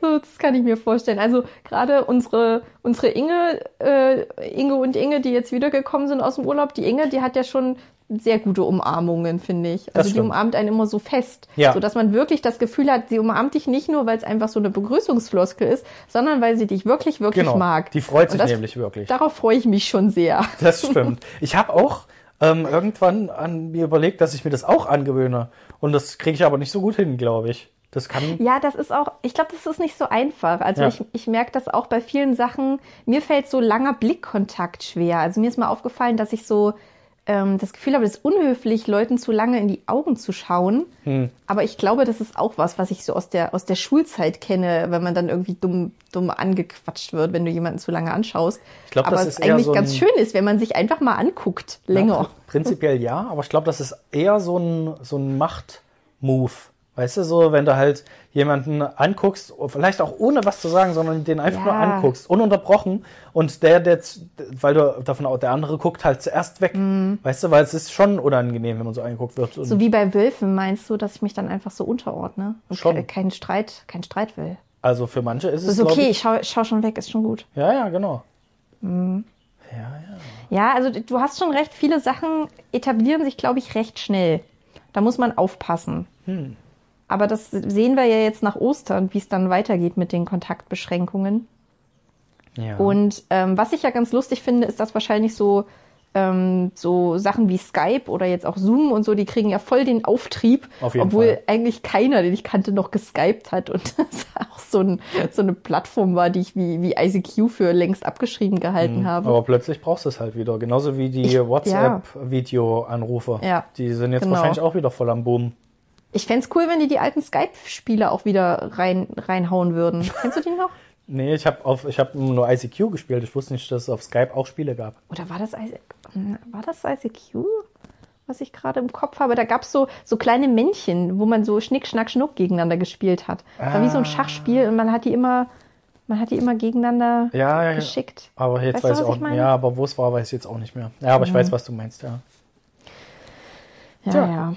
so, das kann ich mir vorstellen. Also gerade unsere, unsere Inge, äh, Inge und Inge, die jetzt wiedergekommen sind aus dem Urlaub, die Inge, die hat ja schon sehr gute Umarmungen, finde ich. Also die umarmt einen immer so fest, Ja. so dass man wirklich das Gefühl hat, sie umarmt dich nicht nur, weil es einfach so eine Begrüßungsfloskel ist, sondern weil sie dich wirklich, wirklich Genau. mag. Die freut sich das, nämlich wirklich. Darauf freue ich mich schon sehr. Das stimmt. Ich habe auch ähm, irgendwann an mir überlegt, dass ich mir das auch angewöhne. Und das kriege ich aber nicht so gut hin, glaube ich. Das kann. Ja, das ist auch, ich glaube, das ist nicht so einfach. Also Ja. ich, ich merke das auch bei vielen Sachen. Mir fällt so langer Blickkontakt schwer. Also mir ist mal aufgefallen, dass ich so ähm, das Gefühl habe, es ist unhöflich, Leuten zu lange in die Augen zu schauen. Hm. Aber ich glaube, das ist auch was, was ich so aus der, aus der Schulzeit kenne, wenn man dann irgendwie dumm, dumm angequatscht wird, wenn du jemanden zu lange anschaust. Ich glaub, Aber das es ist eigentlich so ganz schön ist, wenn man sich einfach mal anguckt, länger. Ja, prinzipiell ja, aber ich glaube, das ist eher so ein, so ein Macht-Move. Weißt du, so, wenn du halt jemanden anguckst, vielleicht auch ohne was zu sagen, sondern den einfach nur Ja. anguckst, ununterbrochen und der, der, weil du davon aus, der andere guckt halt zuerst weg. Weißt du, weil es ist schon unangenehm, wenn man so angeguckt wird. Mhm. So wie bei Wölfen meinst du, dass ich mich dann einfach so unterordne und Schon. ke- keinen Streit, keinen Streit will. also für manche ist es, Das ist okay, ich, ich schau, schau schon weg, ist schon gut. ja, ja, genau. Ja, also du hast schon recht, viele Sachen etablieren sich, glaube ich, recht schnell. Da muss man aufpassen. Hm. Aber das sehen wir ja jetzt nach Ostern, wie es dann weitergeht mit den Kontaktbeschränkungen. Ja. Und ähm, was ich ja ganz lustig finde, ist, dass wahrscheinlich so, ähm, so Sachen wie Skype oder jetzt auch Zoom und so, die kriegen ja voll den Auftrieb, Auf jeden obwohl Fall. eigentlich keiner, den ich kannte, noch geskypt hat und das auch so, ein, so eine Plattform war, die ich wie, wie ICQ für längst abgeschrieben gehalten habe. Mhm. Aber plötzlich brauchst du es halt wieder. Genauso wie die WhatsApp-Video-Anrufe. Ja, Die sind jetzt genau. wahrscheinlich auch wieder voll am Boom. Ich fänd's cool, wenn die die alten Skype-Spiele auch wieder rein, reinhauen würden. Kennst du die noch? Nee, ich habe habe nur ICQ gespielt. Ich wusste nicht, dass es auf Skype auch Spiele gab. Oder war das, I- war das ICQ? Was ich gerade im Kopf habe. Da gab's so, so kleine Männchen, wo man so Schnick, Schnack, Schnuck gegeneinander gespielt hat. War wie so ein Schachspiel und man hat die immer, man hat die immer gegeneinander Ja, ja, ja. geschickt. Aber jetzt Weißt du, weiß ich auch ich meine? Mhm. Ja, aber wo es war, weiß ich jetzt auch nicht mehr. Ja, aber ich weiß, was du meinst, ja. Ja, Tja. ja.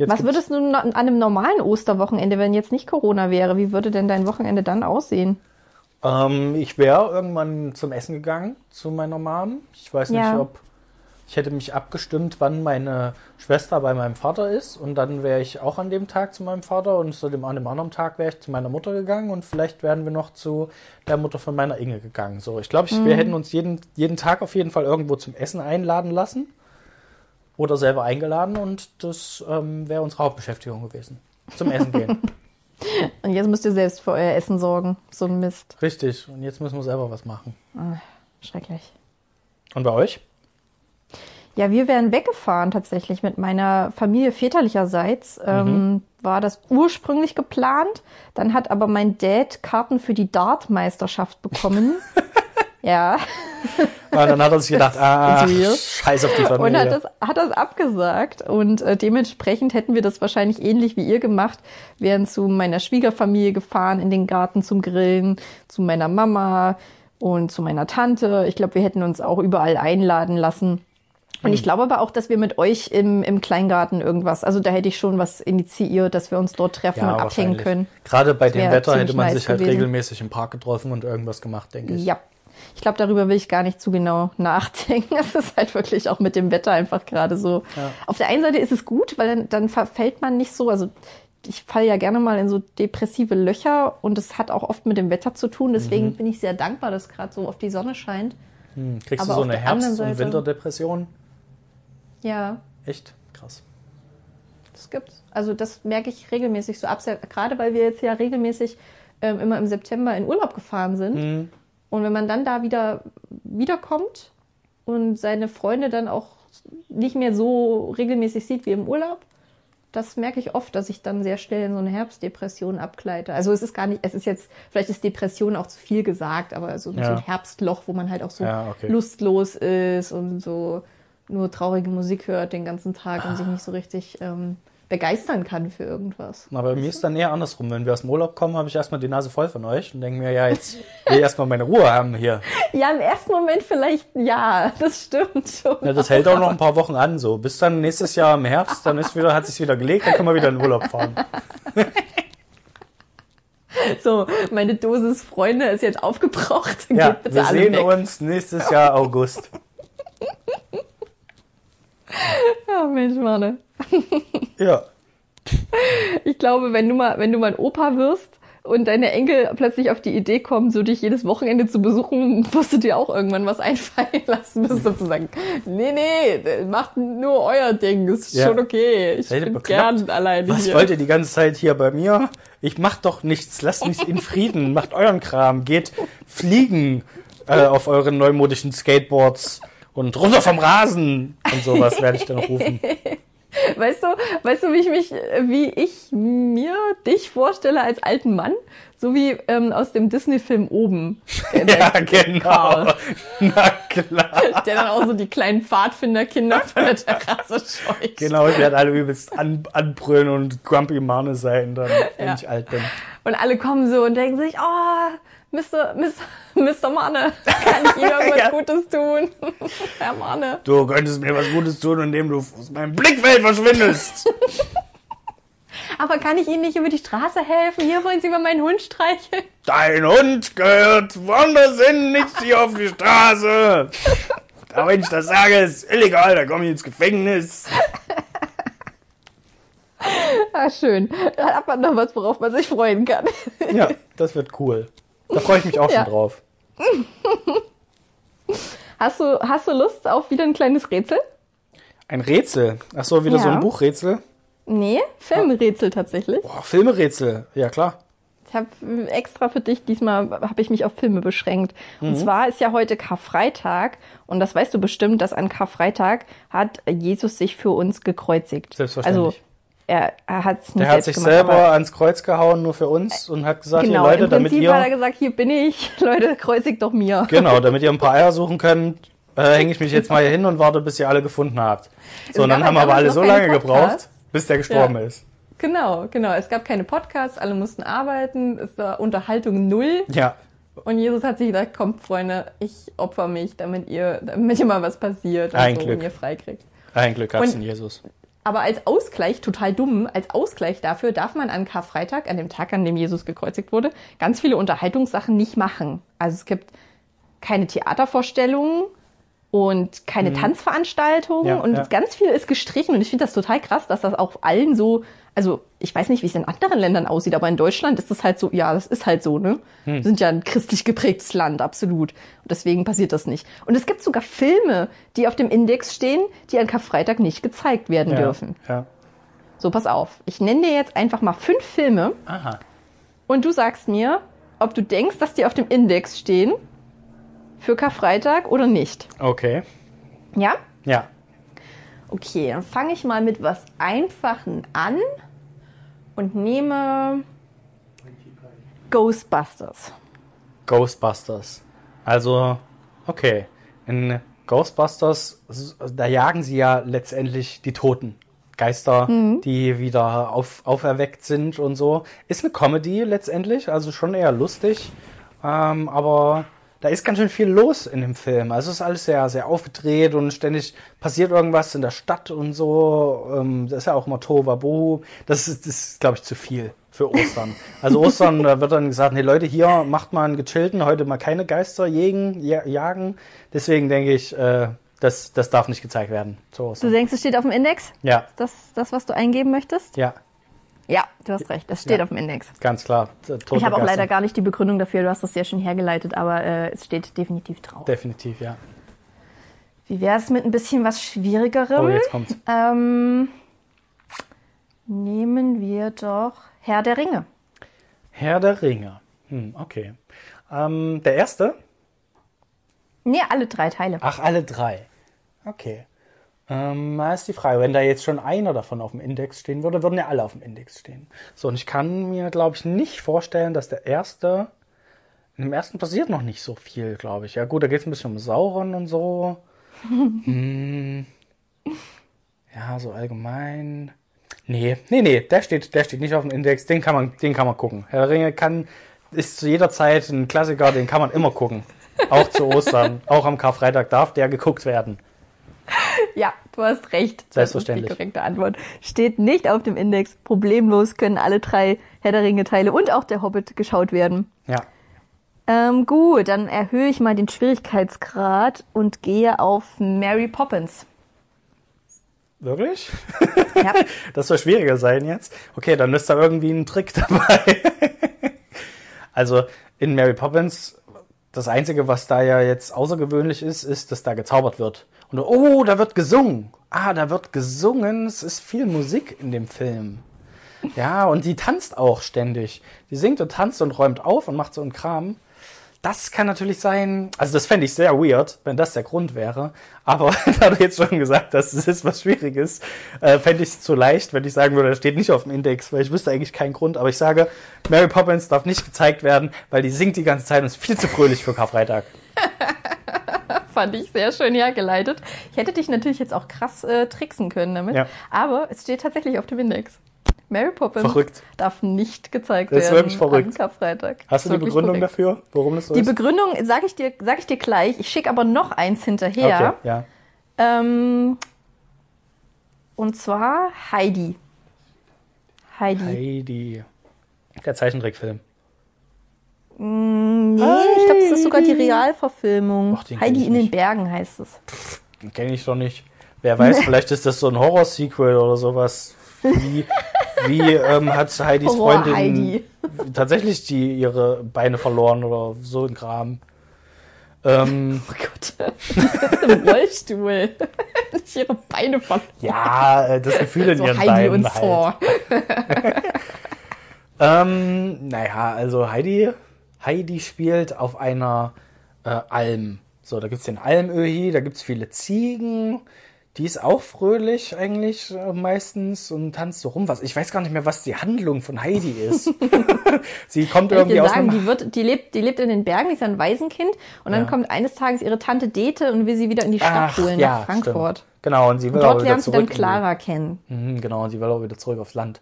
Jetzt Was würdest du an einem normalen Osterwochenende, wenn jetzt nicht Corona wäre, wie würde denn dein Wochenende dann aussehen? Ähm, ich wäre irgendwann zum Essen gegangen zu meiner Mom. Ich weiß nicht, Ja. ob ich hätte mich abgestimmt, wann meine Schwester bei meinem Vater ist und dann wäre ich auch an dem Tag zu meinem Vater und zu dem, an dem anderen Tag wäre ich zu meiner Mutter gegangen und vielleicht wären wir noch zu der Mutter von meiner Inge gegangen. So, ich glaube, Mhm. wir hätten uns jeden, jeden Tag auf jeden Fall irgendwo zum Essen einladen lassen oder selber eingeladen und das ähm, wäre unsere Hauptbeschäftigung gewesen. Zum Essen gehen. Und jetzt müsst ihr selbst für euer Essen sorgen. So ein Mist. Richtig. Und jetzt müssen wir selber was machen. Schrecklich. Und bei euch? Ja, wir wären weggefahren tatsächlich mit meiner Familie väterlicherseits. Ähm, war das ursprünglich geplant. Dann hat aber mein Dad Karten für die Dart-Meisterschaft bekommen. ja. Und dann hat er sich gedacht, ah, scheiß auf die Und Familie. hat das, hat das abgesagt. Und äh, dementsprechend hätten wir das wahrscheinlich ähnlich wie ihr gemacht. Wären zu meiner Schwiegerfamilie gefahren, in den Garten zum Grillen, zu meiner Mama und zu meiner Tante. Ich glaube, wir hätten uns auch überall einladen lassen. Und Hm. ich glaube aber auch, dass wir mit euch im, im Kleingarten irgendwas, also da hätte ich schon was initiiert, dass wir uns dort treffen und abhängen können. Gerade bei dem Wetter hätte man nice sich halt gewesen. regelmäßig im Park getroffen und irgendwas gemacht, denke ich. Ja. Ich glaube, darüber will ich gar nicht zu genau nachdenken. Es ist halt wirklich auch mit dem Wetter einfach gerade so. Ja. Auf der einen Seite ist es gut, weil dann, dann verfällt man nicht so. Also ich falle ja gerne mal in so depressive Löcher und es hat auch oft mit dem Wetter zu tun. Deswegen Mhm. bin ich sehr dankbar, dass gerade so auf die Sonne scheint. Hm, Kriegst Aber du so eine Herbst- und Seite- Winterdepression? Ja, Echt? Krass. das gibt's. Also das merke ich regelmäßig so ab. Gerade weil wir jetzt ja regelmäßig ähm, immer im September in Urlaub gefahren sind. Hm. Und wenn man dann da wieder wiederkommt und seine Freunde dann auch nicht mehr so regelmäßig sieht wie im Urlaub, das merke ich oft, dass ich dann sehr schnell in so eine Herbstdepression abgleite. Also es ist gar nicht, es ist jetzt, vielleicht ist Depression auch zu viel gesagt, aber so, so Ja. ein Herbstloch, wo man halt auch so Ja, okay. lustlos ist und so nur traurige Musik hört den ganzen Tag und sich Ah. nicht so richtig ähm, begeistern kann für irgendwas. Na, bei mir ist dann eher andersrum. Wenn wir aus dem Urlaub kommen, habe ich erstmal die Nase voll von euch und denke mir, ja, jetzt will ich erstmal meine Ruhe haben hier. Ja, im ersten Moment vielleicht ja, das stimmt schon. Ja, das hält auch noch ein paar Wochen an, so. Bis dann nächstes Jahr im Herbst, dann ist wieder, hat sich wieder gelegt, dann können wir wieder in den Urlaub fahren. So, meine Dosis Freunde ist jetzt aufgebraucht. Ja, wir alle sehen weg. uns nächstes Jahr August. Ja, Mensch, Manne. Ja. Ich glaube, wenn du mal, wenn du mal ein Opa wirst und deine Enkel plötzlich auf die Idee kommen, so dich jedes Wochenende zu besuchen, wirst du dir auch irgendwann was einfallen lassen, bist du zu sagen, nee, nee, macht nur euer Ding, ist Ja. schon okay. Ich Seid bin gern alleine Was hier. wollt ihr die ganze Zeit hier bei mir? Ich mach doch nichts. Lasst mich in Frieden. Macht euren Kram. Geht fliegen äh, auf euren neumodischen Skateboards und runter vom Rasen und sowas werde ich dann rufen. Weißt du, weißt du, wie ich mich, wie ich mir dich vorstelle als alten Mann? So wie ähm, aus dem Disney-Film oben. Ja, genau. Karl. Na klar. der dann auch so die kleinen Pfadfinderkinder von der Terrasse scheucht. Genau, ich werde alle übelst an, anbrüllen und grumpy Mane sein, dann, wenn Ja. ich alt bin. Und alle kommen so und denken sich, oh, Mr. Mr. Mr. Manne, kann ich Ihnen irgendwas Ja. Gutes tun? Herr Manne. Du könntest mir was Gutes tun, indem du aus meinem Blickfeld verschwindest. Aber kann ich Ihnen nicht über die Straße helfen? Hier wollen Sie über meinen Hund streicheln? Dein Hund gehört woanders hin, nicht hier auf die Straße. Aber wenn ich das sage, ist illegal, da komme ich ins Gefängnis. Ah, schön. Da hat man noch was, worauf man sich freuen kann. Ja, das wird cool. Da freue ich mich auch Ja. schon drauf. Hast du, hast du Lust auf wieder ein kleines Rätsel? Ein Rätsel. Ach so, wieder so Ja. ein Buchrätsel. Nee, Filmrätsel tatsächlich. Boah, Filmerätsel. Ja, klar. Ich habe extra für dich, diesmal habe ich mich auf Filme beschränkt. Mhm. Und zwar ist ja heute Karfreitag und das weißt du bestimmt, dass an Karfreitag hat Jesus sich für uns gekreuzigt. Selbstverständlich. Also er, er hat es nicht Der hat sich gemacht, selber ans Kreuz gehauen, nur für uns, und hat gesagt, genau, hier Leute, im damit Prinzip hat er ihr, gesagt, hier bin ich, Leute, kreuzigt doch mir. genau, damit ihr ein paar Eier suchen könnt, äh, hänge ich mich jetzt mal hier hin und warte, bis ihr alle gefunden habt. So, und dann gab haben halt aber alle so lange keinen gebraucht, Podcast. bis der gestorben Ja. ist. Genau, genau. Es gab keine Podcasts, alle mussten arbeiten, es war Unterhaltung null. Ja, Und Jesus hat sich gedacht, kommt Freunde, ich opfer mich, damit ihr, damit ihr mal was passiert und Ein so Glück. und ihr freikriegt. ein Glück gab's Und- in Jesus. Aber als Ausgleich, total dumm, als Ausgleich dafür darf man an Karfreitag, an dem Tag, an dem Jesus gekreuzigt wurde, ganz viele Unterhaltungssachen nicht machen. Also es gibt keine Theatervorstellungen und keine Tanzveranstaltungen Mhm. Ja, und ja. ganz viel ist gestrichen und ich finde das total krass, dass das auch allen so, also ich weiß nicht, wie es in anderen Ländern aussieht, aber in Deutschland ist das halt so, ja, das ist halt so, ne? Hm. Wir sind ja ein christlich geprägtes Land, absolut. Und deswegen passiert das nicht. Und es gibt sogar Filme, die auf dem Index stehen, die an Karfreitag nicht gezeigt werden Ja, dürfen. ja. So, pass auf. Ich nenne dir jetzt einfach mal fünf Filme Aha. und du sagst mir, ob du denkst, dass die auf dem Index stehen für Karfreitag oder nicht. Okay. Ja? Ja. Okay, dann fange ich mal mit was Einfachen an und nehme Ghostbusters. Ghostbusters. Also, okay. In Ghostbusters, da jagen sie ja letztendlich die Toten. Geister, die wieder auf, auferweckt sind und so. Ist eine Comedy letztendlich, also schon eher lustig. Ähm, aber da ist ganz schön viel los in dem Film. Also es ist alles sehr, sehr aufgedreht und ständig passiert irgendwas in der Stadt und so. Ähm, das ist ja auch immer Tohuwabohu. Das ist, das ist glaube ich, zu viel für Ostern. Also Ostern, da wird dann gesagt, nee Leute, hier macht mal einen gechillten, heute mal keine Geister jägen, ja- jagen. Deswegen denke ich, äh, das, das darf nicht gezeigt werden zu Du Ostern. denkst, es steht auf dem Index? Ja, Ist das das, was du eingeben möchtest? ja, Ja, du hast recht. Das steht Ja. auf dem Index. ganz klar. Tote Ich habe auch leider gar nicht die Begründung dafür. Du hast das sehr schön hergeleitet, aber äh, es steht definitiv drauf. Definitiv, ja. Wie wäre es mit ein bisschen was Schwierigerem? Oh, jetzt kommt's. Ähm, nehmen wir doch Herr der Ringe. Herr der Ringe. Hm, okay. Ähm, der erste? Nee, alle drei Teile. Ach, alle drei. Okay. Ähm, da ist die Frage, wenn da jetzt schon einer davon auf dem Index stehen würde, würden ja alle auf dem Index stehen. So, und ich kann mir, glaube ich, nicht vorstellen, dass der erste. In dem ersten passiert noch nicht so viel, glaube ich. Ja, gut, da geht es ein bisschen um Sauron und so. hm. Ja, so allgemein. Nee, nee, nee, der steht, der steht nicht auf dem Index. Den kann man, den kann man gucken. Herr der Ringe kann, ist zu jeder Zeit ein Klassiker, den kann man immer gucken. Auch zu Ostern, auch am Karfreitag darf der geguckt werden. Ja, du hast recht. Selbstverständlich. Das ist die korrekte Antwort. Steht nicht auf dem Index. Problemlos können alle drei Herr der Ringe-Teile und auch der Hobbit geschaut werden. Ja. Ähm, gut, dann erhöhe ich mal den Schwierigkeitsgrad und gehe auf Mary Poppins. Wirklich? Ja. Das soll schwieriger sein jetzt. Okay, dann ist da irgendwie ein Trick dabei. also in Mary Poppins, das Einzige, was da ja jetzt außergewöhnlich ist, ist, dass da gezaubert wird. Und oh, da wird gesungen. Ah, da wird gesungen. Es ist viel Musik in dem Film. Ja, und die tanzt auch ständig. Die singt und tanzt und räumt auf und macht so einen Kram. Das kann natürlich sein, also das fände ich sehr weird, wenn das der Grund wäre. Aber da du jetzt schon gesagt hast, es ist was Schwieriges, äh, fände ich es zu leicht, wenn ich sagen würde, das steht nicht auf dem Index, weil ich wüsste eigentlich keinen Grund. Aber ich sage, Mary Poppins darf nicht gezeigt werden, weil die singt die ganze Zeit und ist viel zu fröhlich für Karfreitag. Fand ich sehr schön hergeleitet. Ich hätte dich natürlich jetzt auch krass äh, tricksen können damit. Ja. Aber es steht tatsächlich auf dem Index. Mary Poppins Verrückt. darf nicht gezeigt Das ist werden wirklich verrückt. am Karfreitag. Hast du die Begründung verrückt. dafür, warum das so Die ist? Begründung sage ich, dir- sag ich dir gleich. Ich schicke aber noch eins hinterher. Okay, ja. Ähm, und zwar Heidi. Heidi. Heidi. Der Zeichentrickfilm. Nee, ich glaube, das ist sogar die Realverfilmung. Ach, Heidi in den. Bergen heißt es. Kenne ich doch nicht. Wer weiß, vielleicht ist das so ein Horror-Sequel oder sowas. Wie, wie ähm, hat Heidis Horror Freundin Heidi. tatsächlich die, ihre Beine verloren oder so ein Kram? Ähm, Oh Gott. Im Rollstuhl. Nicht ihre Beine von. ja, äh, das Gefühl in so ihren Heidi Beinen und halt. Thor. Ähm, naja, also Heidi, Heidi spielt auf einer äh, Alm. So, da gibt's den Almöhi, da gibt's viele Ziegen. Die ist auch fröhlich eigentlich äh, meistens und tanzt so rum. Was, ich weiß gar nicht mehr, was die Handlung von Heidi ist. Sie kommt irgendwie dir aus sagen, einem... die, wird, die, lebt, die lebt in den Bergen, die ist ein Waisenkind. Und dann Ja. kommt eines Tages ihre Tante Dete und will sie wieder in die Stadt Ach, holen, ja, nach Frankfurt. Stimmt. Genau, und sie will Und dort wieder lernt sie zurück. dann Clara kennen. Mhm, genau, und sie will auch wieder zurück aufs Land.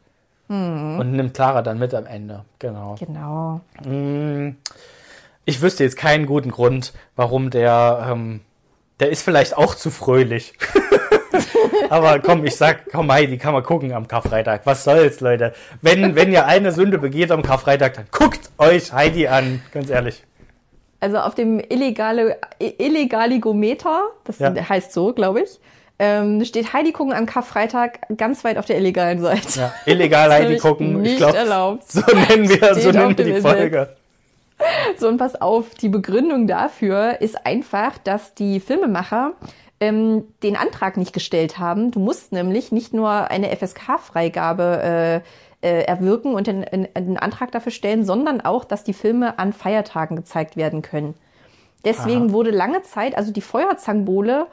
Mhm. Und nimmt Clara dann mit am Ende. Genau. Genau. Mm, Ich wüsste jetzt keinen guten Grund, warum der, ähm, der ist vielleicht auch zu fröhlich. Aber komm, ich sag, komm Heidi, kann man gucken am Karfreitag. Was soll's, Leute? Wenn, wenn ihr eine Sünde begeht am Karfreitag, dann guckt euch Heidi an. Ganz ehrlich. Also auf dem illegale, Illegaligometer, das Ja. heißt so, glaube ich, ähm, steht Heidi gucken am Karfreitag ganz weit auf der illegalen Seite. Ja, illegal Heidi gucken. nicht ich glaube, erlaubt. so nennen wir, so Steht nennen auf wir die Internet. Folge. So, und pass auf, die Begründung dafür ist einfach, dass die Filmemacher ähm, den Antrag nicht gestellt haben. Du musst nämlich nicht nur eine FSK-Freigabe äh, äh, erwirken und den, den Antrag dafür stellen, sondern auch, dass die Filme an Feiertagen gezeigt werden können. Deswegen Aha. wurde lange Zeit, also die Feuerzangenbowle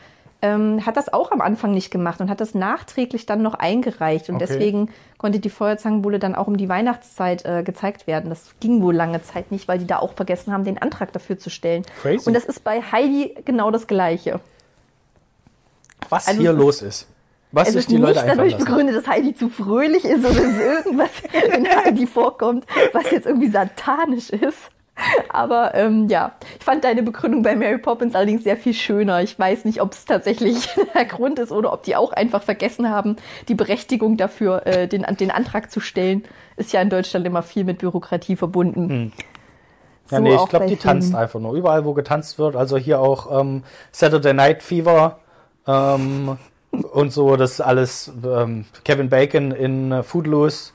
ähm, hat das auch am Anfang nicht gemacht und hat das nachträglich dann noch eingereicht. Und Okay. deswegen konnte die Feuerzangenbowle dann auch um die Weihnachtszeit äh, gezeigt werden. Das ging wohl lange Zeit nicht, weil die da auch vergessen haben, den Antrag dafür zu stellen. Crazy. Und das ist bei Heidi genau das Gleiche. Was Also hier ist- los ist. Was es ist die nicht Leute dadurch begründet, dass Heidi zu fröhlich ist oder dass irgendwas in Heidi vorkommt, was jetzt irgendwie satanisch ist. Aber ähm, ja, ich fand deine Begründung bei Mary Poppins allerdings sehr viel schöner. Ich weiß nicht, ob es tatsächlich der Grund ist oder ob die auch einfach vergessen haben, die Berechtigung dafür, äh, den, den Antrag zu stellen. Ist ja in Deutschland immer viel mit Bürokratie verbunden. Hm. Ja, So nee, ich glaube, die tanzt Filmen. einfach nur. Überall, wo getanzt wird. Also hier auch ähm, Saturday Night Fever ähm, und so, das ist alles ähm, Kevin Bacon in äh, Foodloose.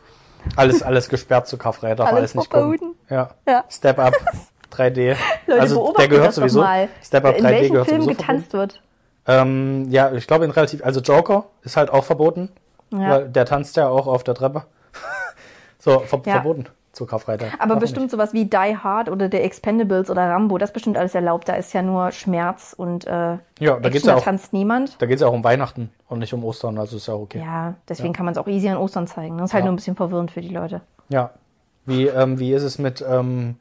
Alles, alles gesperrt zu Karfreitag, Alles alles nicht verboten. Ja. Ja. Step Up 3D. Leute, also der gehört sowieso. mal. Step Up in 3D welchem gehört Film getanzt wird. verboten. Ähm, ja, ich glaube in relativ, also Joker ist halt auch verboten, Ja. weil der tanzt ja auch auf der Treppe. so, ver Ja. verboten zu Karfreitag. Aber Darf bestimmt sowas wie Die Hard oder der Expendables oder Rambo, das ist bestimmt alles erlaubt. Da ist ja nur Schmerz und äh, Ja, da Action, geht's ja auch- tanzt niemand. Da geht es ja auch um Weihnachten und nicht um Ostern, also ist ja okay. Ja, deswegen kann man es auch easy an Ostern zeigen. Das ist halt Ja. nur ein bisschen verwirrend für die Leute. Ja. Wie, ähm, wie ist es mit ähm,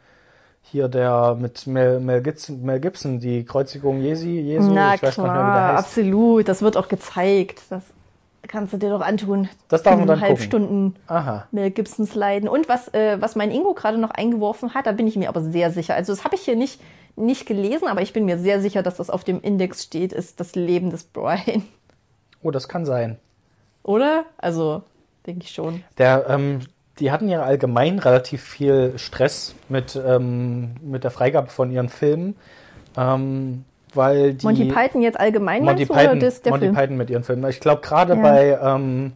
hier der mit Mel, Mel, Gibson, Mel Gibson, die Kreuzigung Jesi, Jesu? Na ich weiß gar nicht mehr, wie klar, der heißt. absolut. Das wird auch gezeigt. Das kannst du dir doch antun. Das darf man dann Eineinhalb gucken. Stunden Aha. Mel Gibsons Leiden. Und was, äh, was mein Ingo gerade noch eingeworfen hat, da bin ich mir aber sehr sicher. Also das habe ich hier nicht, nicht gelesen, aber ich bin mir sehr sicher, dass das auf dem Index steht, ist das Leben des Brian. Oh, das kann sein. Oder? Also, denke ich schon. Der, ähm, die hatten ja allgemein relativ viel Stress mit, ähm, mit der Freigabe von ihren Filmen. Ähm, weil die Monty Python jetzt allgemein Monty meinst Python, oder das, der Monty Film? Python mit ihren Filmen. Ich glaube, gerade Ja. bei, ähm,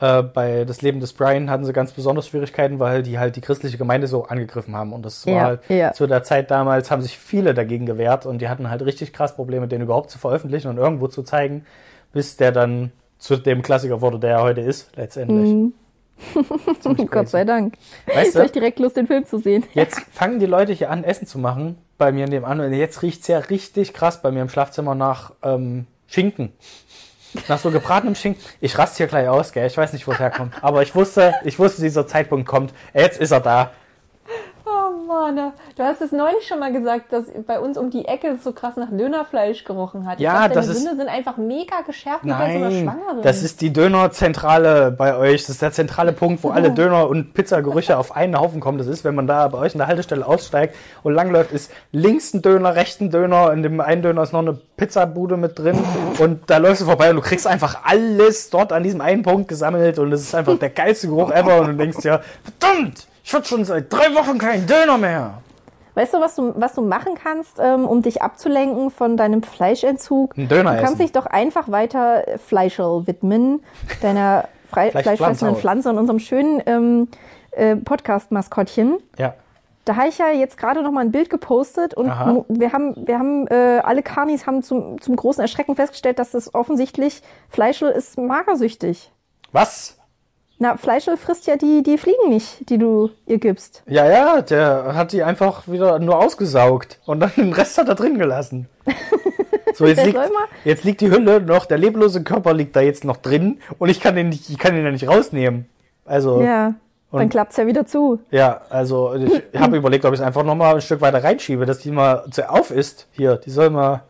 äh, bei Das Leben des Brian hatten sie ganz besonders Schwierigkeiten, weil die halt die christliche Gemeinde so angegriffen haben. Und das war Ja, halt ja. zu der Zeit damals, haben sich viele dagegen gewehrt und die hatten halt richtig krass Probleme, den überhaupt zu veröffentlichen und irgendwo zu zeigen, bis der dann zu dem Klassiker wurde, der er heute ist, letztendlich. Mhm. Gott sei Dank. Weißt Jetzt habe ich du, direkt Lust, den Film zu sehen. jetzt fangen die Leute hier an, Essen zu machen, bei mir nebenan. Und jetzt riecht's ja richtig krass bei mir im Schlafzimmer nach ähm, Schinken. Nach so gebratenem Schinken. Ich raste hier gleich aus, gell? Ich weiß nicht, wo es herkommt. Aber ich wusste, ich wusste, dieser Zeitpunkt kommt. Jetzt ist er da. Mann, du hast es neulich schon mal gesagt, dass bei uns um die Ecke so krass nach Dönerfleisch gerochen hat. Ich Ja, glaub, deine das ist- Sinne sind einfach mega geschärft wie bei so einer Nein, Schwangeren. das ist die Dönerzentrale bei euch. Das ist der zentrale Punkt, wo alle Döner- und Pizzagerüche auf einen Haufen kommen. Das ist, wenn man da bei euch in der Haltestelle aussteigt und langläuft, ist links ein Döner, rechts ein Döner. In dem einen Döner ist noch eine Pizzabude mit drin. Und da läufst du vorbei und du kriegst einfach alles dort an diesem einen Punkt gesammelt. Und es ist einfach der geilste Geruch ever. Und du denkst ja, verdammt, ich hatte schon seit drei Wochen keinen Döner mehr. Weißt du, was du, was du machen kannst, ähm, um dich abzulenken von deinem Fleischentzug? Ein Döner Du kannst essen. dich doch einfach weiter Fleischerl widmen, deiner Vielleicht fleischfressenden Pflanze. Und unserem schönen ähm, äh, Podcast-Maskottchen. Ja. Da habe ich ja jetzt gerade noch mal ein Bild gepostet und Aha. wir haben, wir haben äh, alle Karnis haben zum, zum großen Erschrecken festgestellt, dass es offensichtlich Fleischl ist magersüchtig. Was? Na, Fleischl frisst ja die, die Fliegen nicht, die du ihr gibst. Ja, ja, der hat die einfach wieder nur ausgesaugt und dann den Rest hat er drin gelassen. So, jetzt liegt, jetzt liegt die Hülle noch, der leblose Körper liegt da jetzt noch drin und ich kann den nicht, ich kann den ja nicht rausnehmen. Also, ja, Ja, dann Und- klappt's ja wieder zu. also ich habe überlegt, ob ich es einfach noch mal ein Stück weiter reinschiebe, dass die mal zu auf ist. Hier, die soll mal,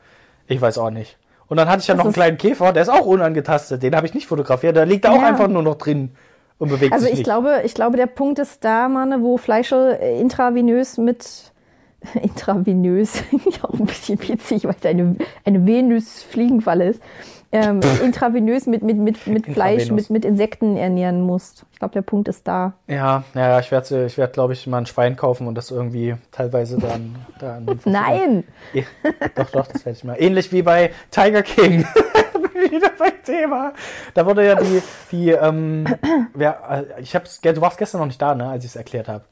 ich weiß auch nicht. Und dann hatte ich ja Das noch einen kleinen Käfer, der ist auch unangetastet, den habe ich nicht fotografiert, der liegt da auch Ja. einfach nur noch drin und bewegt Also sich ich nicht. glaube, ich glaube, der Punkt ist da, Mann, wo Fleischl äh, intravenös mit intravenös, auch ein bisschen witzig, weil es eine, eine Venus-Fliegenfalle ist, ähm, intravenös mit, mit, mit, mit Fleisch, mit, mit Insekten ernähren musst. Ich glaube, der Punkt ist da. Ja, ja, ich werde, ich werd, glaube ich, mal ein Schwein kaufen und das irgendwie teilweise dann. dann Nein! Ja, doch, doch, das werde ich mal. Ähnlich wie bei Tiger King. Wieder beim Thema. Da wurde ja die, die, ähm, wer, äh, ich hab's, du warst gestern noch nicht da, ne, als ich es erklärt habe.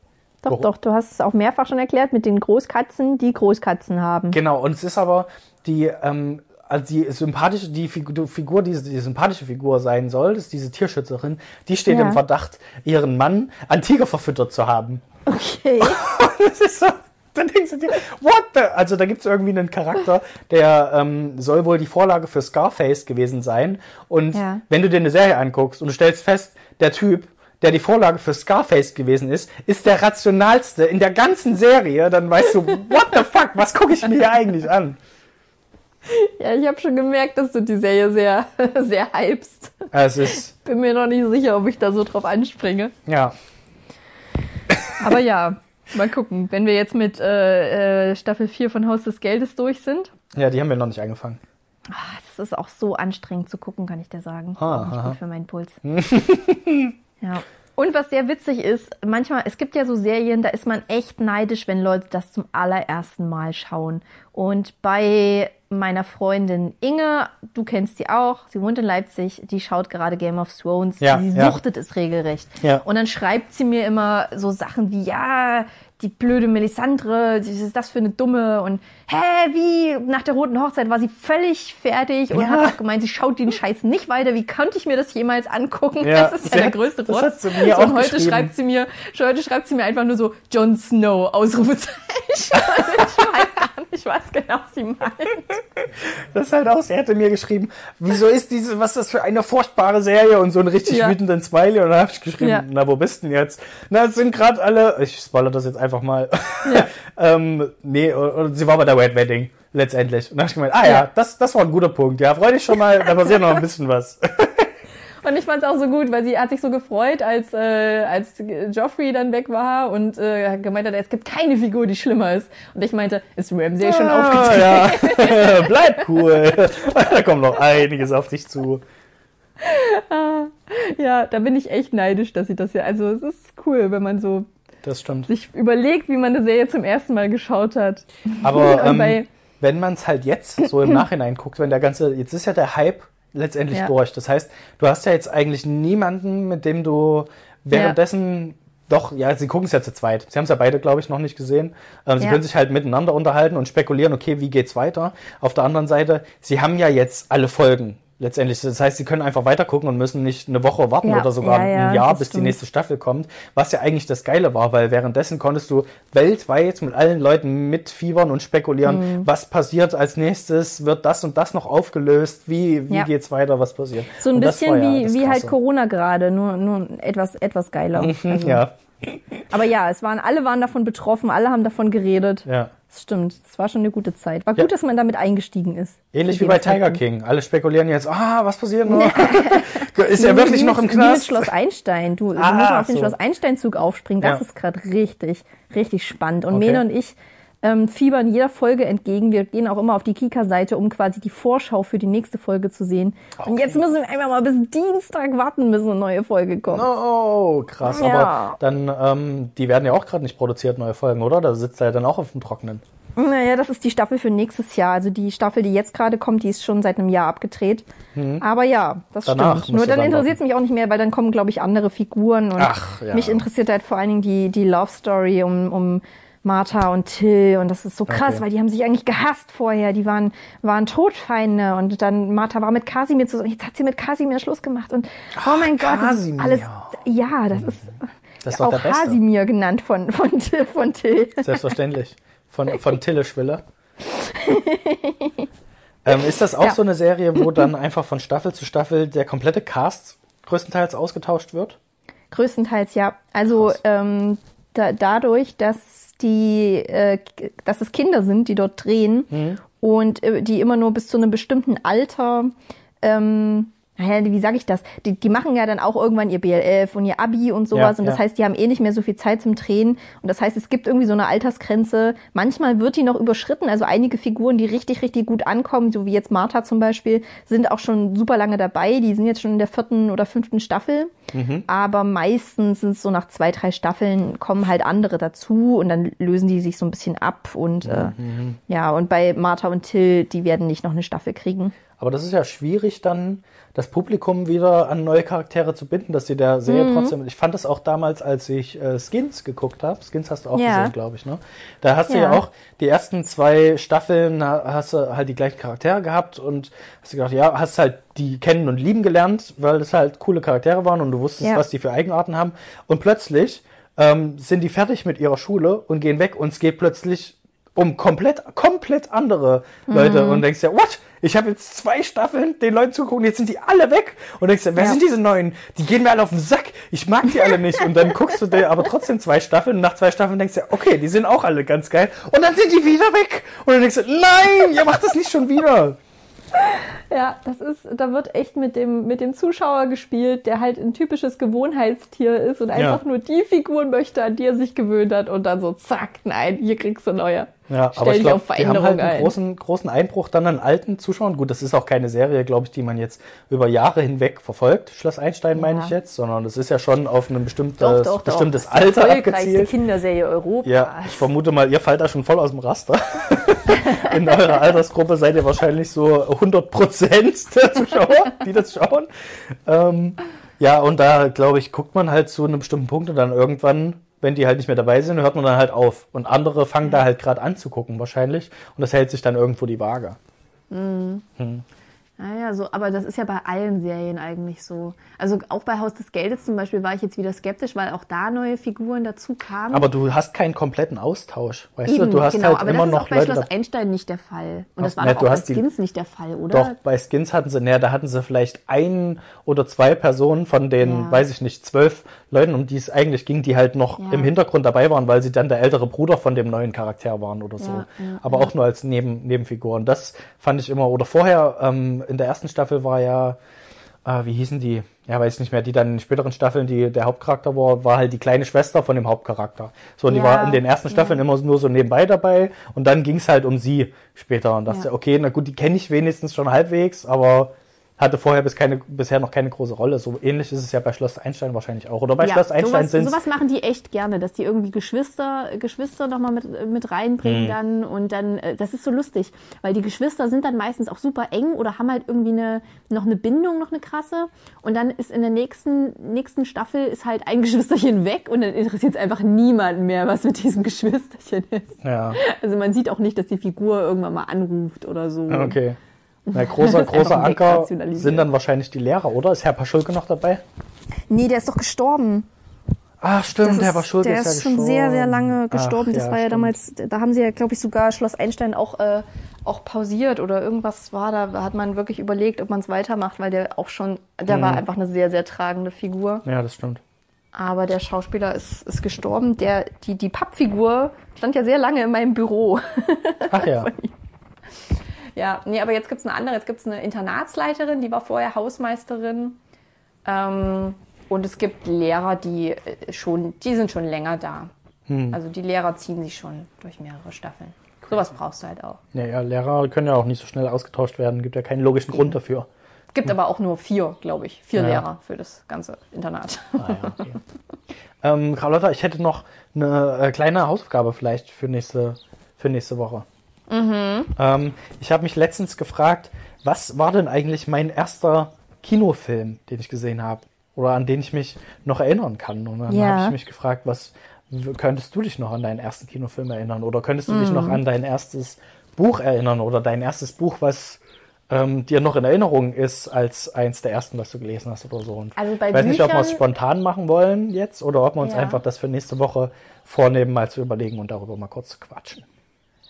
Doch, Warum? doch, du hast es auch mehrfach schon erklärt mit den Großkatzen, die Großkatzen haben. Genau, und es ist aber die, ähm, also die sympathische, die Figur, die, die, sympathische Figur sein soll, das ist diese Tierschützerin, die steht Ja. im Verdacht, ihren Mann an Tiger verfüttert zu haben. Okay. Das ist so, Dann denkst du dir, what the? Also da gibt es irgendwie einen Charakter, der ähm, soll wohl die Vorlage für Scarface gewesen sein. Und Ja. wenn du dir eine Serie anguckst und du stellst fest, der Typ, der die Vorlage für Scarface gewesen ist, ist der rationalste in der ganzen Serie, dann weißt du, what the fuck, was gucke ich mir hier eigentlich an? Ja, ich habe schon gemerkt, dass du die Serie sehr, sehr hypst. Es ist, Bin mir noch nicht sicher, ob ich da so drauf anspringe. ja, Aber ja, mal gucken. Wenn wir jetzt mit äh, äh, Staffel 4 von Haus des Geldes durch sind. ja, die haben wir noch nicht angefangen. Ah, das ist auch so anstrengend zu gucken, kann ich dir sagen. Ah, nicht aha. gut für meinen Puls. ja. Und was sehr witzig ist, manchmal, es gibt ja so Serien, da ist man echt neidisch, wenn Leute das zum allerersten Mal schauen. Und bei meiner Freundin Inge, du kennst sie auch, sie wohnt in Leipzig, die schaut gerade Game of Thrones, Ja, sie ja. suchtet es regelrecht. Ja. Und dann schreibt sie mir immer so Sachen wie, ja, die blöde Melisandre, was ist das für eine dumme und hä, wie nach der roten Hochzeit war sie völlig fertig und Ja. hat auch gemeint, sie schaut den Scheiß nicht weiter. Wie konnte ich mir das jemals angucken? Ja, das ist ja der größte Rotz. und heute schreibt sie mir, heute schreibt sie mir einfach nur so Jon Snow Ausrufezeichen. ich weiß nicht, was genau sie meint. Das ist halt aus, er hätte mir geschrieben, wieso ist diese, was ist das für eine furchtbare Serie und so einen richtig Ja. wütenden Smiley und dann habe ich geschrieben, Ja. na, wo bist denn jetzt? Na, es sind gerade alle, ich spoilere das jetzt einfach mal. Ja. ähm, nee, und, und sie war bei der Red Wedding letztendlich. Und dann habe ich gemeint, ah ja, Ja. das, das war ein guter Punkt. Ja, freu dich schon mal, da passiert noch ein bisschen was. Und ich fand es auch so gut, weil sie hat sich so gefreut, als, äh, als Joffrey dann weg war und äh, gemeint hat, es gibt keine Figur, die schlimmer ist. Und ich meinte, ist Ramsay schon ah, aufgetreten? ja. Bleib cool. da kommt noch einiges auf dich zu. Ja, da bin ich echt neidisch, dass sie das ja. Also es ist cool, wenn man so sich überlegt, wie man eine Serie zum ersten Mal geschaut hat. Aber ähm, wenn man es halt jetzt so im Nachhinein guckt, wenn der ganze, jetzt ist ja der Hype letztendlich Ja. durch. Das heißt, du hast ja jetzt eigentlich niemanden, mit dem du währenddessen Doch, ja, sie gucken es ja zu zweit. Sie haben es ja beide, glaube ich, noch nicht gesehen. Ähm, sie Ja. können sich halt miteinander unterhalten und spekulieren, okay, wie geht's weiter? Auf der anderen Seite, sie haben ja jetzt alle Folgen letztendlich. Das heißt, sie können einfach weitergucken und müssen nicht eine Woche warten Ja, oder sogar ja, ja, ein Jahr, bis die stimmt. nächste Staffel kommt. Was ja eigentlich das Geile war, weil währenddessen konntest du weltweit mit allen Leuten mitfiebern und spekulieren, Mhm. was passiert als nächstes, wird das und das noch aufgelöst, wie, wie geht's weiter, was passiert. So ein Und bisschen wie, wie halt. Corona gerade, nur, nur etwas, etwas geiler. Also, Ja, Aber ja, es waren, alle waren davon betroffen, alle haben davon geredet. ja. Das stimmt. Es war schon eine gute Zeit. War Ja. gut, dass man damit eingestiegen ist. Ähnlich wie bei Tiger. King. Alle spekulieren jetzt, ah, was passiert noch? ist er wirklich noch im Wie mit Knast? Schloss Einstein. Du, du Ah, musst auf den so. Schloss Einstein-Zug aufspringen. Das Ja. ist gerade richtig, richtig spannend. Und Okay. Mene und ich ähm, fiebern jeder Folge entgegen. Wir gehen auch immer auf die Kika-Seite, um quasi die Vorschau für die nächste Folge zu sehen. Und Okay. jetzt müssen wir einfach mal bis Dienstag warten, bis eine neue Folge kommt. Oh, krass. Ja. Aber dann, ähm, die werden ja auch gerade nicht produziert, neue Folgen, oder? Da sitzt er ja dann auch auf dem Trockenen. Naja, das ist die Staffel für nächstes Jahr. Also die Staffel, die jetzt gerade kommt, die ist schon seit einem Jahr abgedreht. Aber ja, das Mhm. Danach stimmt. Nur dann dann interessiert es mich auch nicht mehr, weil dann kommen, glaube ich, andere Figuren. Und Ach, ja. mich interessiert halt vor allen Dingen die, die Love Story um, um Martha und Till. Und das ist so krass, Okay. weil die haben sich eigentlich gehasst vorher. Die waren, waren Todfeinde. Und dann Martha war mit Kasimir zusammen. Jetzt hat sie mit Kasimir Schluss gemacht. Und oh mein Gott, das ist alles. Ja, das ist, Das ist auch. Kasimir genannt von, von, Till- von Till. Selbstverständlich. Von, von Tille Schwiller. ähm, ist das auch Ja. so eine Serie, wo dann einfach von Staffel zu Staffel der komplette Cast größtenteils ausgetauscht wird? Größtenteils ja. Also ähm, da, dadurch, dass die, äh, dass es Kinder sind, die dort drehen Mhm. und äh, die immer nur bis zu einem bestimmten Alter, ähm, naja, wie sage ich das? Die, die machen ja dann auch irgendwann ihr BLF und ihr Abi und sowas Ja, und das ja. heißt, die haben eh nicht mehr so viel Zeit zum Drehen und das heißt, es gibt irgendwie so eine Altersgrenze. Manchmal wird die noch überschritten, also einige Figuren, die richtig, richtig gut ankommen, so wie jetzt Martha zum Beispiel, sind auch schon super lange dabei. Die sind jetzt schon in der vierten oder fünften Staffel. Mhm. Aber meistens sind es so nach zwei, drei Staffeln kommen halt andere dazu und dann lösen die sich so ein bisschen ab und äh, Mhm. ja, und bei Martha und Till, die werden nicht noch eine Staffel kriegen. Aber das ist ja schwierig, dann das Publikum wieder an neue Charaktere zu binden, dass sie der Serie Mhm. trotzdem. Ich fand das auch damals, als ich äh, Skins geguckt habe. Skins hast du auch Ja. gesehen, glaube ich, ne? Da hast du Ja. ja auch die ersten zwei Staffeln ha- hast du halt die gleichen Charaktere gehabt und hast du gedacht, ja, hast halt die kennen und lieben gelernt, weil das halt coole Charaktere waren und du wusstest, Ja. was die für Eigenarten haben. Und plötzlich ähm, sind die fertig mit ihrer Schule und gehen weg und es geht plötzlich um komplett, komplett andere Leute Mhm. und denkst ja, what? Ich habe jetzt zwei Staffeln den Leuten zugucken, jetzt sind die alle weg und denkst ja, wer Ja. sind diese neuen? Die gehen mir alle auf den Sack. Ich mag die alle nicht und dann guckst du dir aber trotzdem zwei Staffeln und nach zwei Staffeln denkst du ja, okay, die sind auch alle ganz geil und dann sind die wieder weg und dann denkst du, nein, ihr macht das nicht schon wieder. Ja, das ist, da wird echt mit dem, mit dem Zuschauer gespielt, der halt ein typisches Gewohnheitstier ist und einfach nur die Figuren möchte, an die er sich gewöhnt hat und dann so zack, nein, hier kriegst du neue. Ja, aber ich glaube, die haben halt einen ein. großen, großen Einbruch dann an alten Zuschauern. Gut, das ist auch keine Serie, glaube ich, die man jetzt über Jahre hinweg verfolgt, Schloss Einstein meine Ja. ich jetzt, sondern das ist ja schon auf ein bestimmtes, Doch, doch, doch. bestimmtes Das ist die Alter erfolgreichste. Kinderserie Europas. Ja, ich vermute mal, ihr fallt da schon voll aus dem Raster. In eurer Altersgruppe seid ihr wahrscheinlich so 100 Prozent der Zuschauer, die das schauen. Ähm, ja, und da, glaube ich, guckt man halt zu einem bestimmten Punkt und dann irgendwann, wenn die halt nicht mehr dabei sind, hört man dann halt auf. Und andere fangen da halt gerade an zu gucken wahrscheinlich. Und das hält sich dann irgendwo die Waage. Naja, so, aber das ist ja bei allen Serien eigentlich so. Also auch bei Haus des Geldes zum Beispiel war ich jetzt wieder skeptisch, weil auch da neue Figuren dazu kamen. Aber du hast keinen kompletten Austausch. Weißt Eben, du, du hast genau, halt aber immer das ist noch auch bei Leute Schloss Einstein nicht der Fall. Und das war ne, doch auch bei hast die- Skins nicht der Fall, oder? Doch, bei Skins hatten sie, naja, da hatten sie vielleicht ein oder zwei Personen von den, Ja. weiß ich nicht, zwölf Leuten, um die es eigentlich ging, die halt noch Ja. im Hintergrund dabei waren, weil sie dann der ältere Bruder von dem neuen Charakter waren oder so. Ja, Aber auch nur als Neben, Nebenfiguren. Das fand ich immer, oder vorher, ähm, in der ersten Staffel war ja, äh, wie hießen die? Ja, weiß ich nicht mehr, die dann in späteren Staffeln, die der Hauptcharakter war, war halt die kleine Schwester von dem Hauptcharakter. So, und die Ja, war in den ersten Staffeln immer nur so nebenbei dabei und dann ging es halt um sie später und dachte, Ja. okay, na gut, die kenne ich wenigstens schon halbwegs, aber hatte vorher bis keine, bisher noch keine große Rolle. So ähnlich ist es ja bei Schloss Einstein wahrscheinlich auch. Oder bei Schloss Einstein sind sowas machen die echt gerne, dass die irgendwie Geschwister, Geschwister nochmal mit, mit reinbringen Mhm. dann und dann, äh, das ist so lustig, weil die Geschwister sind dann meistens auch super eng oder haben halt irgendwie eine, noch eine Bindung, noch eine krasse und dann ist in der nächsten, nächsten Staffel ist halt ein Geschwisterchen weg und dann interessiert es einfach niemanden mehr, was mit diesem Geschwisterchen ist. ja, Also man sieht auch nicht, dass die Figur irgendwann mal anruft oder so. okay. Na, großer, ist großer Anker sind dann wahrscheinlich die Lehrer, oder? Ist Herr Paschulke noch dabei? Nee, der ist doch gestorben. Ach, stimmt, Das Herr ist, Paschulke der ist ja ist schon gestorben. sehr, sehr lange gestorben. Ach, das war ja stimmt. damals, da haben sie ja, glaube ich, sogar Schloss Einstein auch, äh, auch pausiert oder irgendwas war da, hat man wirklich überlegt, ob man es weitermacht, weil der auch schon, der Mhm. war einfach eine sehr, sehr tragende Figur. Ja, das stimmt. Aber der Schauspieler ist, ist gestorben. Der, die, die Pappfigur stand ja sehr lange in meinem Büro. Ach ja. Ja, nee, aber jetzt gibt's eine andere. Jetzt gibt's eine Internatsleiterin, die war vorher Hausmeisterin. Ähm, und es gibt Lehrer, die äh, schon, die sind schon länger da. Hm. Also die Lehrer ziehen sich schon durch mehrere Staffeln. Sowas brauchst du halt auch. Ja, ja, Lehrer können ja auch nicht so schnell ausgetauscht werden. Gibt ja keinen logischen Grund dafür. Gibt aber auch nur vier, glaube ich. Vier Ja. Lehrer für das ganze Internat. Ah, ja, okay. ähm, Carlotta, ich hätte noch eine äh, kleine Hausaufgabe vielleicht für nächste, für nächste Woche. Ähm, ich habe mich letztens gefragt, was war denn eigentlich mein erster Kinofilm, den ich gesehen habe? Oder an den ich mich noch erinnern kann. Und dann Ja. habe ich mich gefragt, was könntest du dich noch an deinen ersten Kinofilm erinnern? Oder könntest du dich noch an dein erstes Buch erinnern? Oder dein erstes Buch, was ähm, dir noch in Erinnerung ist, als eins der ersten, was du gelesen hast oder so. Und Also bei ich weiß nicht, ob wir es spontan machen wollen jetzt oder ob wir uns Ja. einfach das für nächste Woche vornehmen, mal zu überlegen und darüber mal kurz zu quatschen.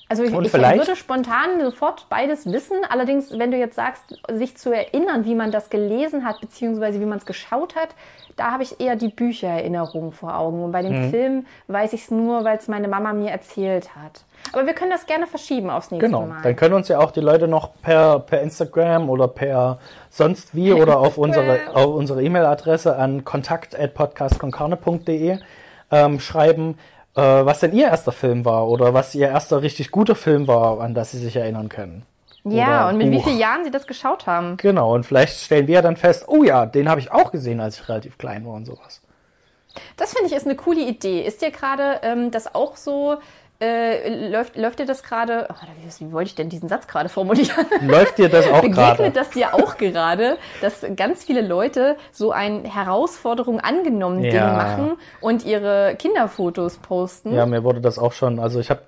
Also ich, ich würde spontan sofort beides wissen. Allerdings, wenn du jetzt sagst, sich zu erinnern, wie man das gelesen hat, beziehungsweise wie man es geschaut hat, da habe ich eher die Büchererinnerung vor Augen. Und bei dem Mhm. Film weiß ich es nur, weil es meine Mama mir erzählt hat. Aber wir können das gerne verschieben aufs nächste Genau, Mal. dann können uns ja auch die Leute noch per, per Instagram oder per sonst wie oder auf unsere, auf unsere E-Mail-Adresse an kontakt.podcastconcarne.de ähm, schreiben, äh, was denn ihr erster Film war oder was ihr erster richtig guter Film war, an das sie sich erinnern können. ja, Oder und mit wie Buch. vielen Jahren sie das geschaut haben. Genau, und vielleicht stellen wir dann fest, oh ja, den habe ich auch gesehen, als ich relativ klein war und sowas. Das finde ich ist eine coole Idee. Ist dir gerade ähm, das auch so? Äh, läuft, läuft dir das gerade? Oh, wie, wie wollte ich denn diesen Satz gerade formulieren? Läuft dir das auch gerade? Begegnet das dir auch gerade, dass ganz viele Leute so ein Herausforderung angenommen Ding Ja. machen und ihre Kinderfotos posten? Ja, mir wurde das auch schon, also ich habe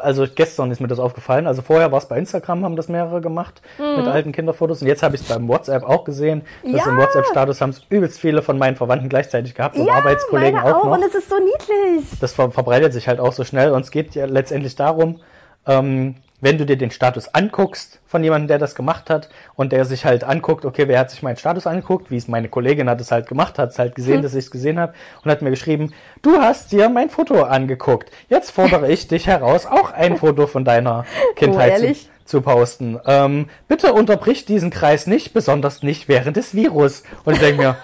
also gestern ist mir das aufgefallen. Also vorher war es bei Instagram, haben das mehrere gemacht mit alten Kinderfotos. Und jetzt habe ich es beim WhatsApp auch gesehen. Das Mhm. Ja. im WhatsApp-Status haben es übelst viele von meinen Verwandten gleichzeitig gehabt und Arbeitskollegen meine auch noch. Und es ist so niedlich. Das ver verbreitet sich halt auch so schnell. Und es geht ja letztendlich darum, ähm, wenn du dir den Status anguckst von jemandem, der das gemacht hat und der sich halt anguckt, okay, wer hat sich meinen Status angeguckt, wie es meine Kollegin hat es halt gemacht, hat es halt gesehen, dass ich es gesehen habe und hat mir geschrieben, du hast dir mein Foto angeguckt. Jetzt fordere ich dich heraus, auch ein Foto von deiner Kindheit zu, ehrlich? zu posten. Ähm, bitte unterbrich diesen Kreis nicht, besonders nicht während des Virus. Und ich denke mir,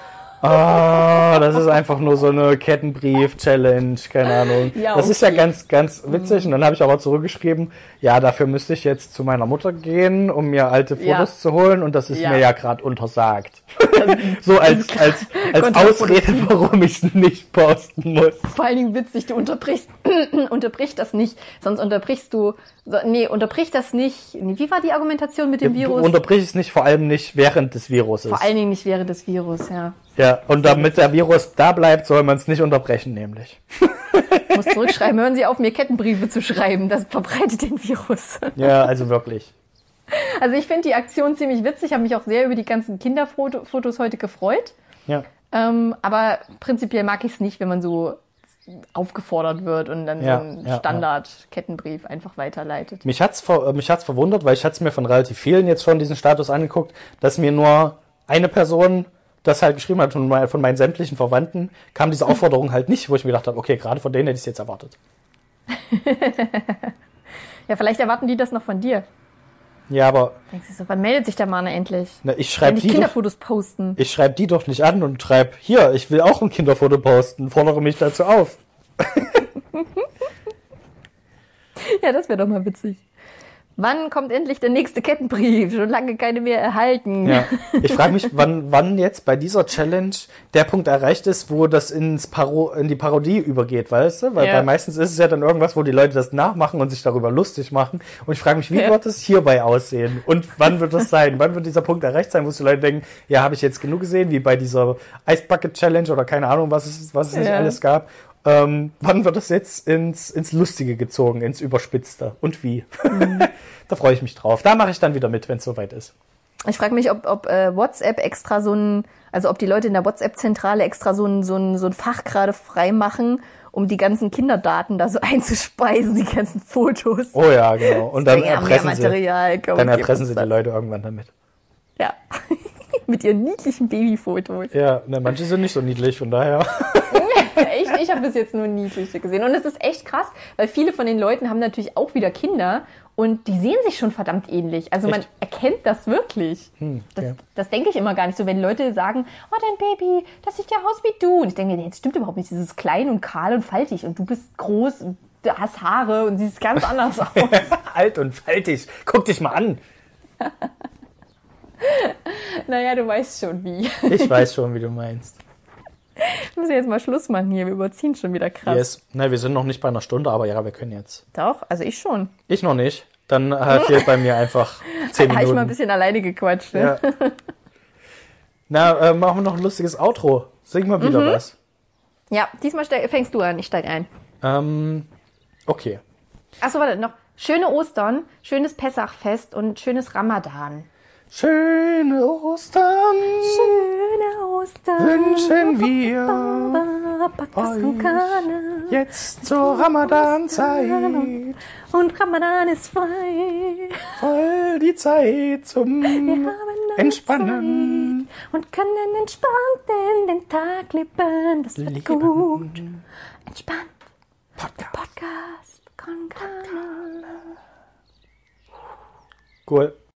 Ah, das ist einfach nur so eine Kettenbrief-Challenge, keine Ahnung. Ja, das ist ja okay. ganz, ganz witzig. Und dann habe ich aber zurückgeschrieben, ja, dafür müsste ich jetzt zu meiner Mutter gehen, um mir alte Fotos Ja. zu holen. Und das ist Ja. mir ja gerade untersagt. so als, als, als. Ausrede, warum ich es nicht posten muss. Vor allen Dingen witzig, du unterbrichst, unterbrich das nicht, sonst unterbrichst du, nee, unterbrich das nicht. Wie war die Argumentation mit dem Du Virus? unterbrich es nicht, vor allem nicht während des Viruses. Vor allen Dingen nicht während des Virus, ja. Ja, und damit der Virus da bleibt, soll man es nicht unterbrechen, nämlich. Ich muss zurückschreiben, hören Sie auf, mir Kettenbriefe zu schreiben, das verbreitet den Virus. Ja, also wirklich. Also ich finde die Aktion ziemlich witzig, habe mich auch sehr über die ganzen Kinderfotos heute gefreut. Ja. Ähm, aber prinzipiell mag ich es nicht, wenn man so aufgefordert wird und dann Ja, so einen ja. Standard-Kettenbrief einfach weiterleitet. Mich hat's, ver äh, mich hat's verwundert, weil ich hat's mir von relativ vielen jetzt schon diesen Status angeguckt, dass mir nur eine Person das halt geschrieben hat von, von meinen sämtlichen Verwandten, kam diese Aufforderung halt nicht, wo ich mir gedacht habe, okay, gerade von denen hätte ich es jetzt erwartet. Ja, vielleicht erwarten die das noch von dir. Ja, aber Denkst du so, wann meldet sich der Mann endlich? na, ich schreibe die die, doch, Kinderfotos posten. ich schreib die doch nicht an und schreib, hier, ich will auch ein Kinderfoto posten, fordere mich dazu auf. Ja, das wäre doch mal witzig. Wann kommt endlich der nächste Kettenbrief? Schon lange keine mehr erhalten. Ja. Ich frage mich, wann, wann jetzt bei dieser Challenge der Punkt erreicht ist, wo das ins Paro in die Parodie übergeht, weißt du? Weil Ja. bei meistens ist es ja dann irgendwas, wo die Leute das nachmachen und sich darüber lustig machen. Und ich frage mich, wie Ja. wird es hierbei aussehen? Und wann wird das sein? wann wird dieser Punkt erreicht sein, wo die Leute denken, ja, habe ich jetzt genug gesehen, wie bei dieser Ice Bucket Challenge oder keine Ahnung, was es, was es nicht alles gab. Ähm, wann wird das jetzt ins, ins Lustige gezogen, ins Überspitzte? Und wie? Mhm. da freue ich mich drauf. Da mache ich dann wieder mit, wenn es soweit ist. Ich frage mich, ob, ob äh, WhatsApp extra so ein, also ob die Leute in der WhatsApp-Zentrale extra so ein, so, ein, so ein Fach gerade frei machen, um die ganzen Kinderdaten da so einzuspeisen, die ganzen Fotos. Oh ja, genau. Und dann erpressen sie. Komm, Dann erpressen sie die. Leute irgendwann damit. Ja. Mit ihren niedlichen Babyfotos. Ja, ne, manche sind nicht so niedlich, von daher. Echt, ich habe bis jetzt nur niedliche gesehen. Und es ist echt krass, weil viele von den Leuten haben natürlich auch wieder Kinder und die sehen sich schon verdammt ähnlich. Also man Echt? erkennt das wirklich. das, ja. das denke ich immer gar nicht so, wenn Leute sagen, oh dein Baby, das sieht ja aus wie du. Und ich denke mir, nee, das stimmt überhaupt nicht. Das ist klein und kahl und faltig und du bist groß und du hast Haare und siehst ganz anders aus. Alt und faltig. Guck dich mal an. naja, du weißt schon wie. Ich weiß schon, wie du meinst. Wir müssen jetzt mal Schluss machen hier. Wir überziehen schon wieder krass. Yes. Ne, wir sind noch nicht bei einer Stunde, aber ja, wir können jetzt. Doch, also ich schon. Ich noch nicht. Dann äh, fehlt bei mir einfach zehn Da habe ich mal ein Minuten. bisschen alleine gequatscht. Ne? Ja. Na, äh, machen wir noch ein lustiges Outro. Sing mal Mhm. wieder was. ja, diesmal fängst du an. Ich steig ein. Ähm, okay. Achso, warte, noch schöne Ostern, schönes Pessachfest und schönes Ramadan. Schöne Ostern Schöne Ostern. wünschen wir wir. jetzt zur Ramadanzeit. Und Ramadan ist frei. Voll die Zeit zum Entspannen. Zeit und können entspannt in den Tag leben. Das wird Leben. gut. Entspannt. Podcast. Podcast. Con. Cool.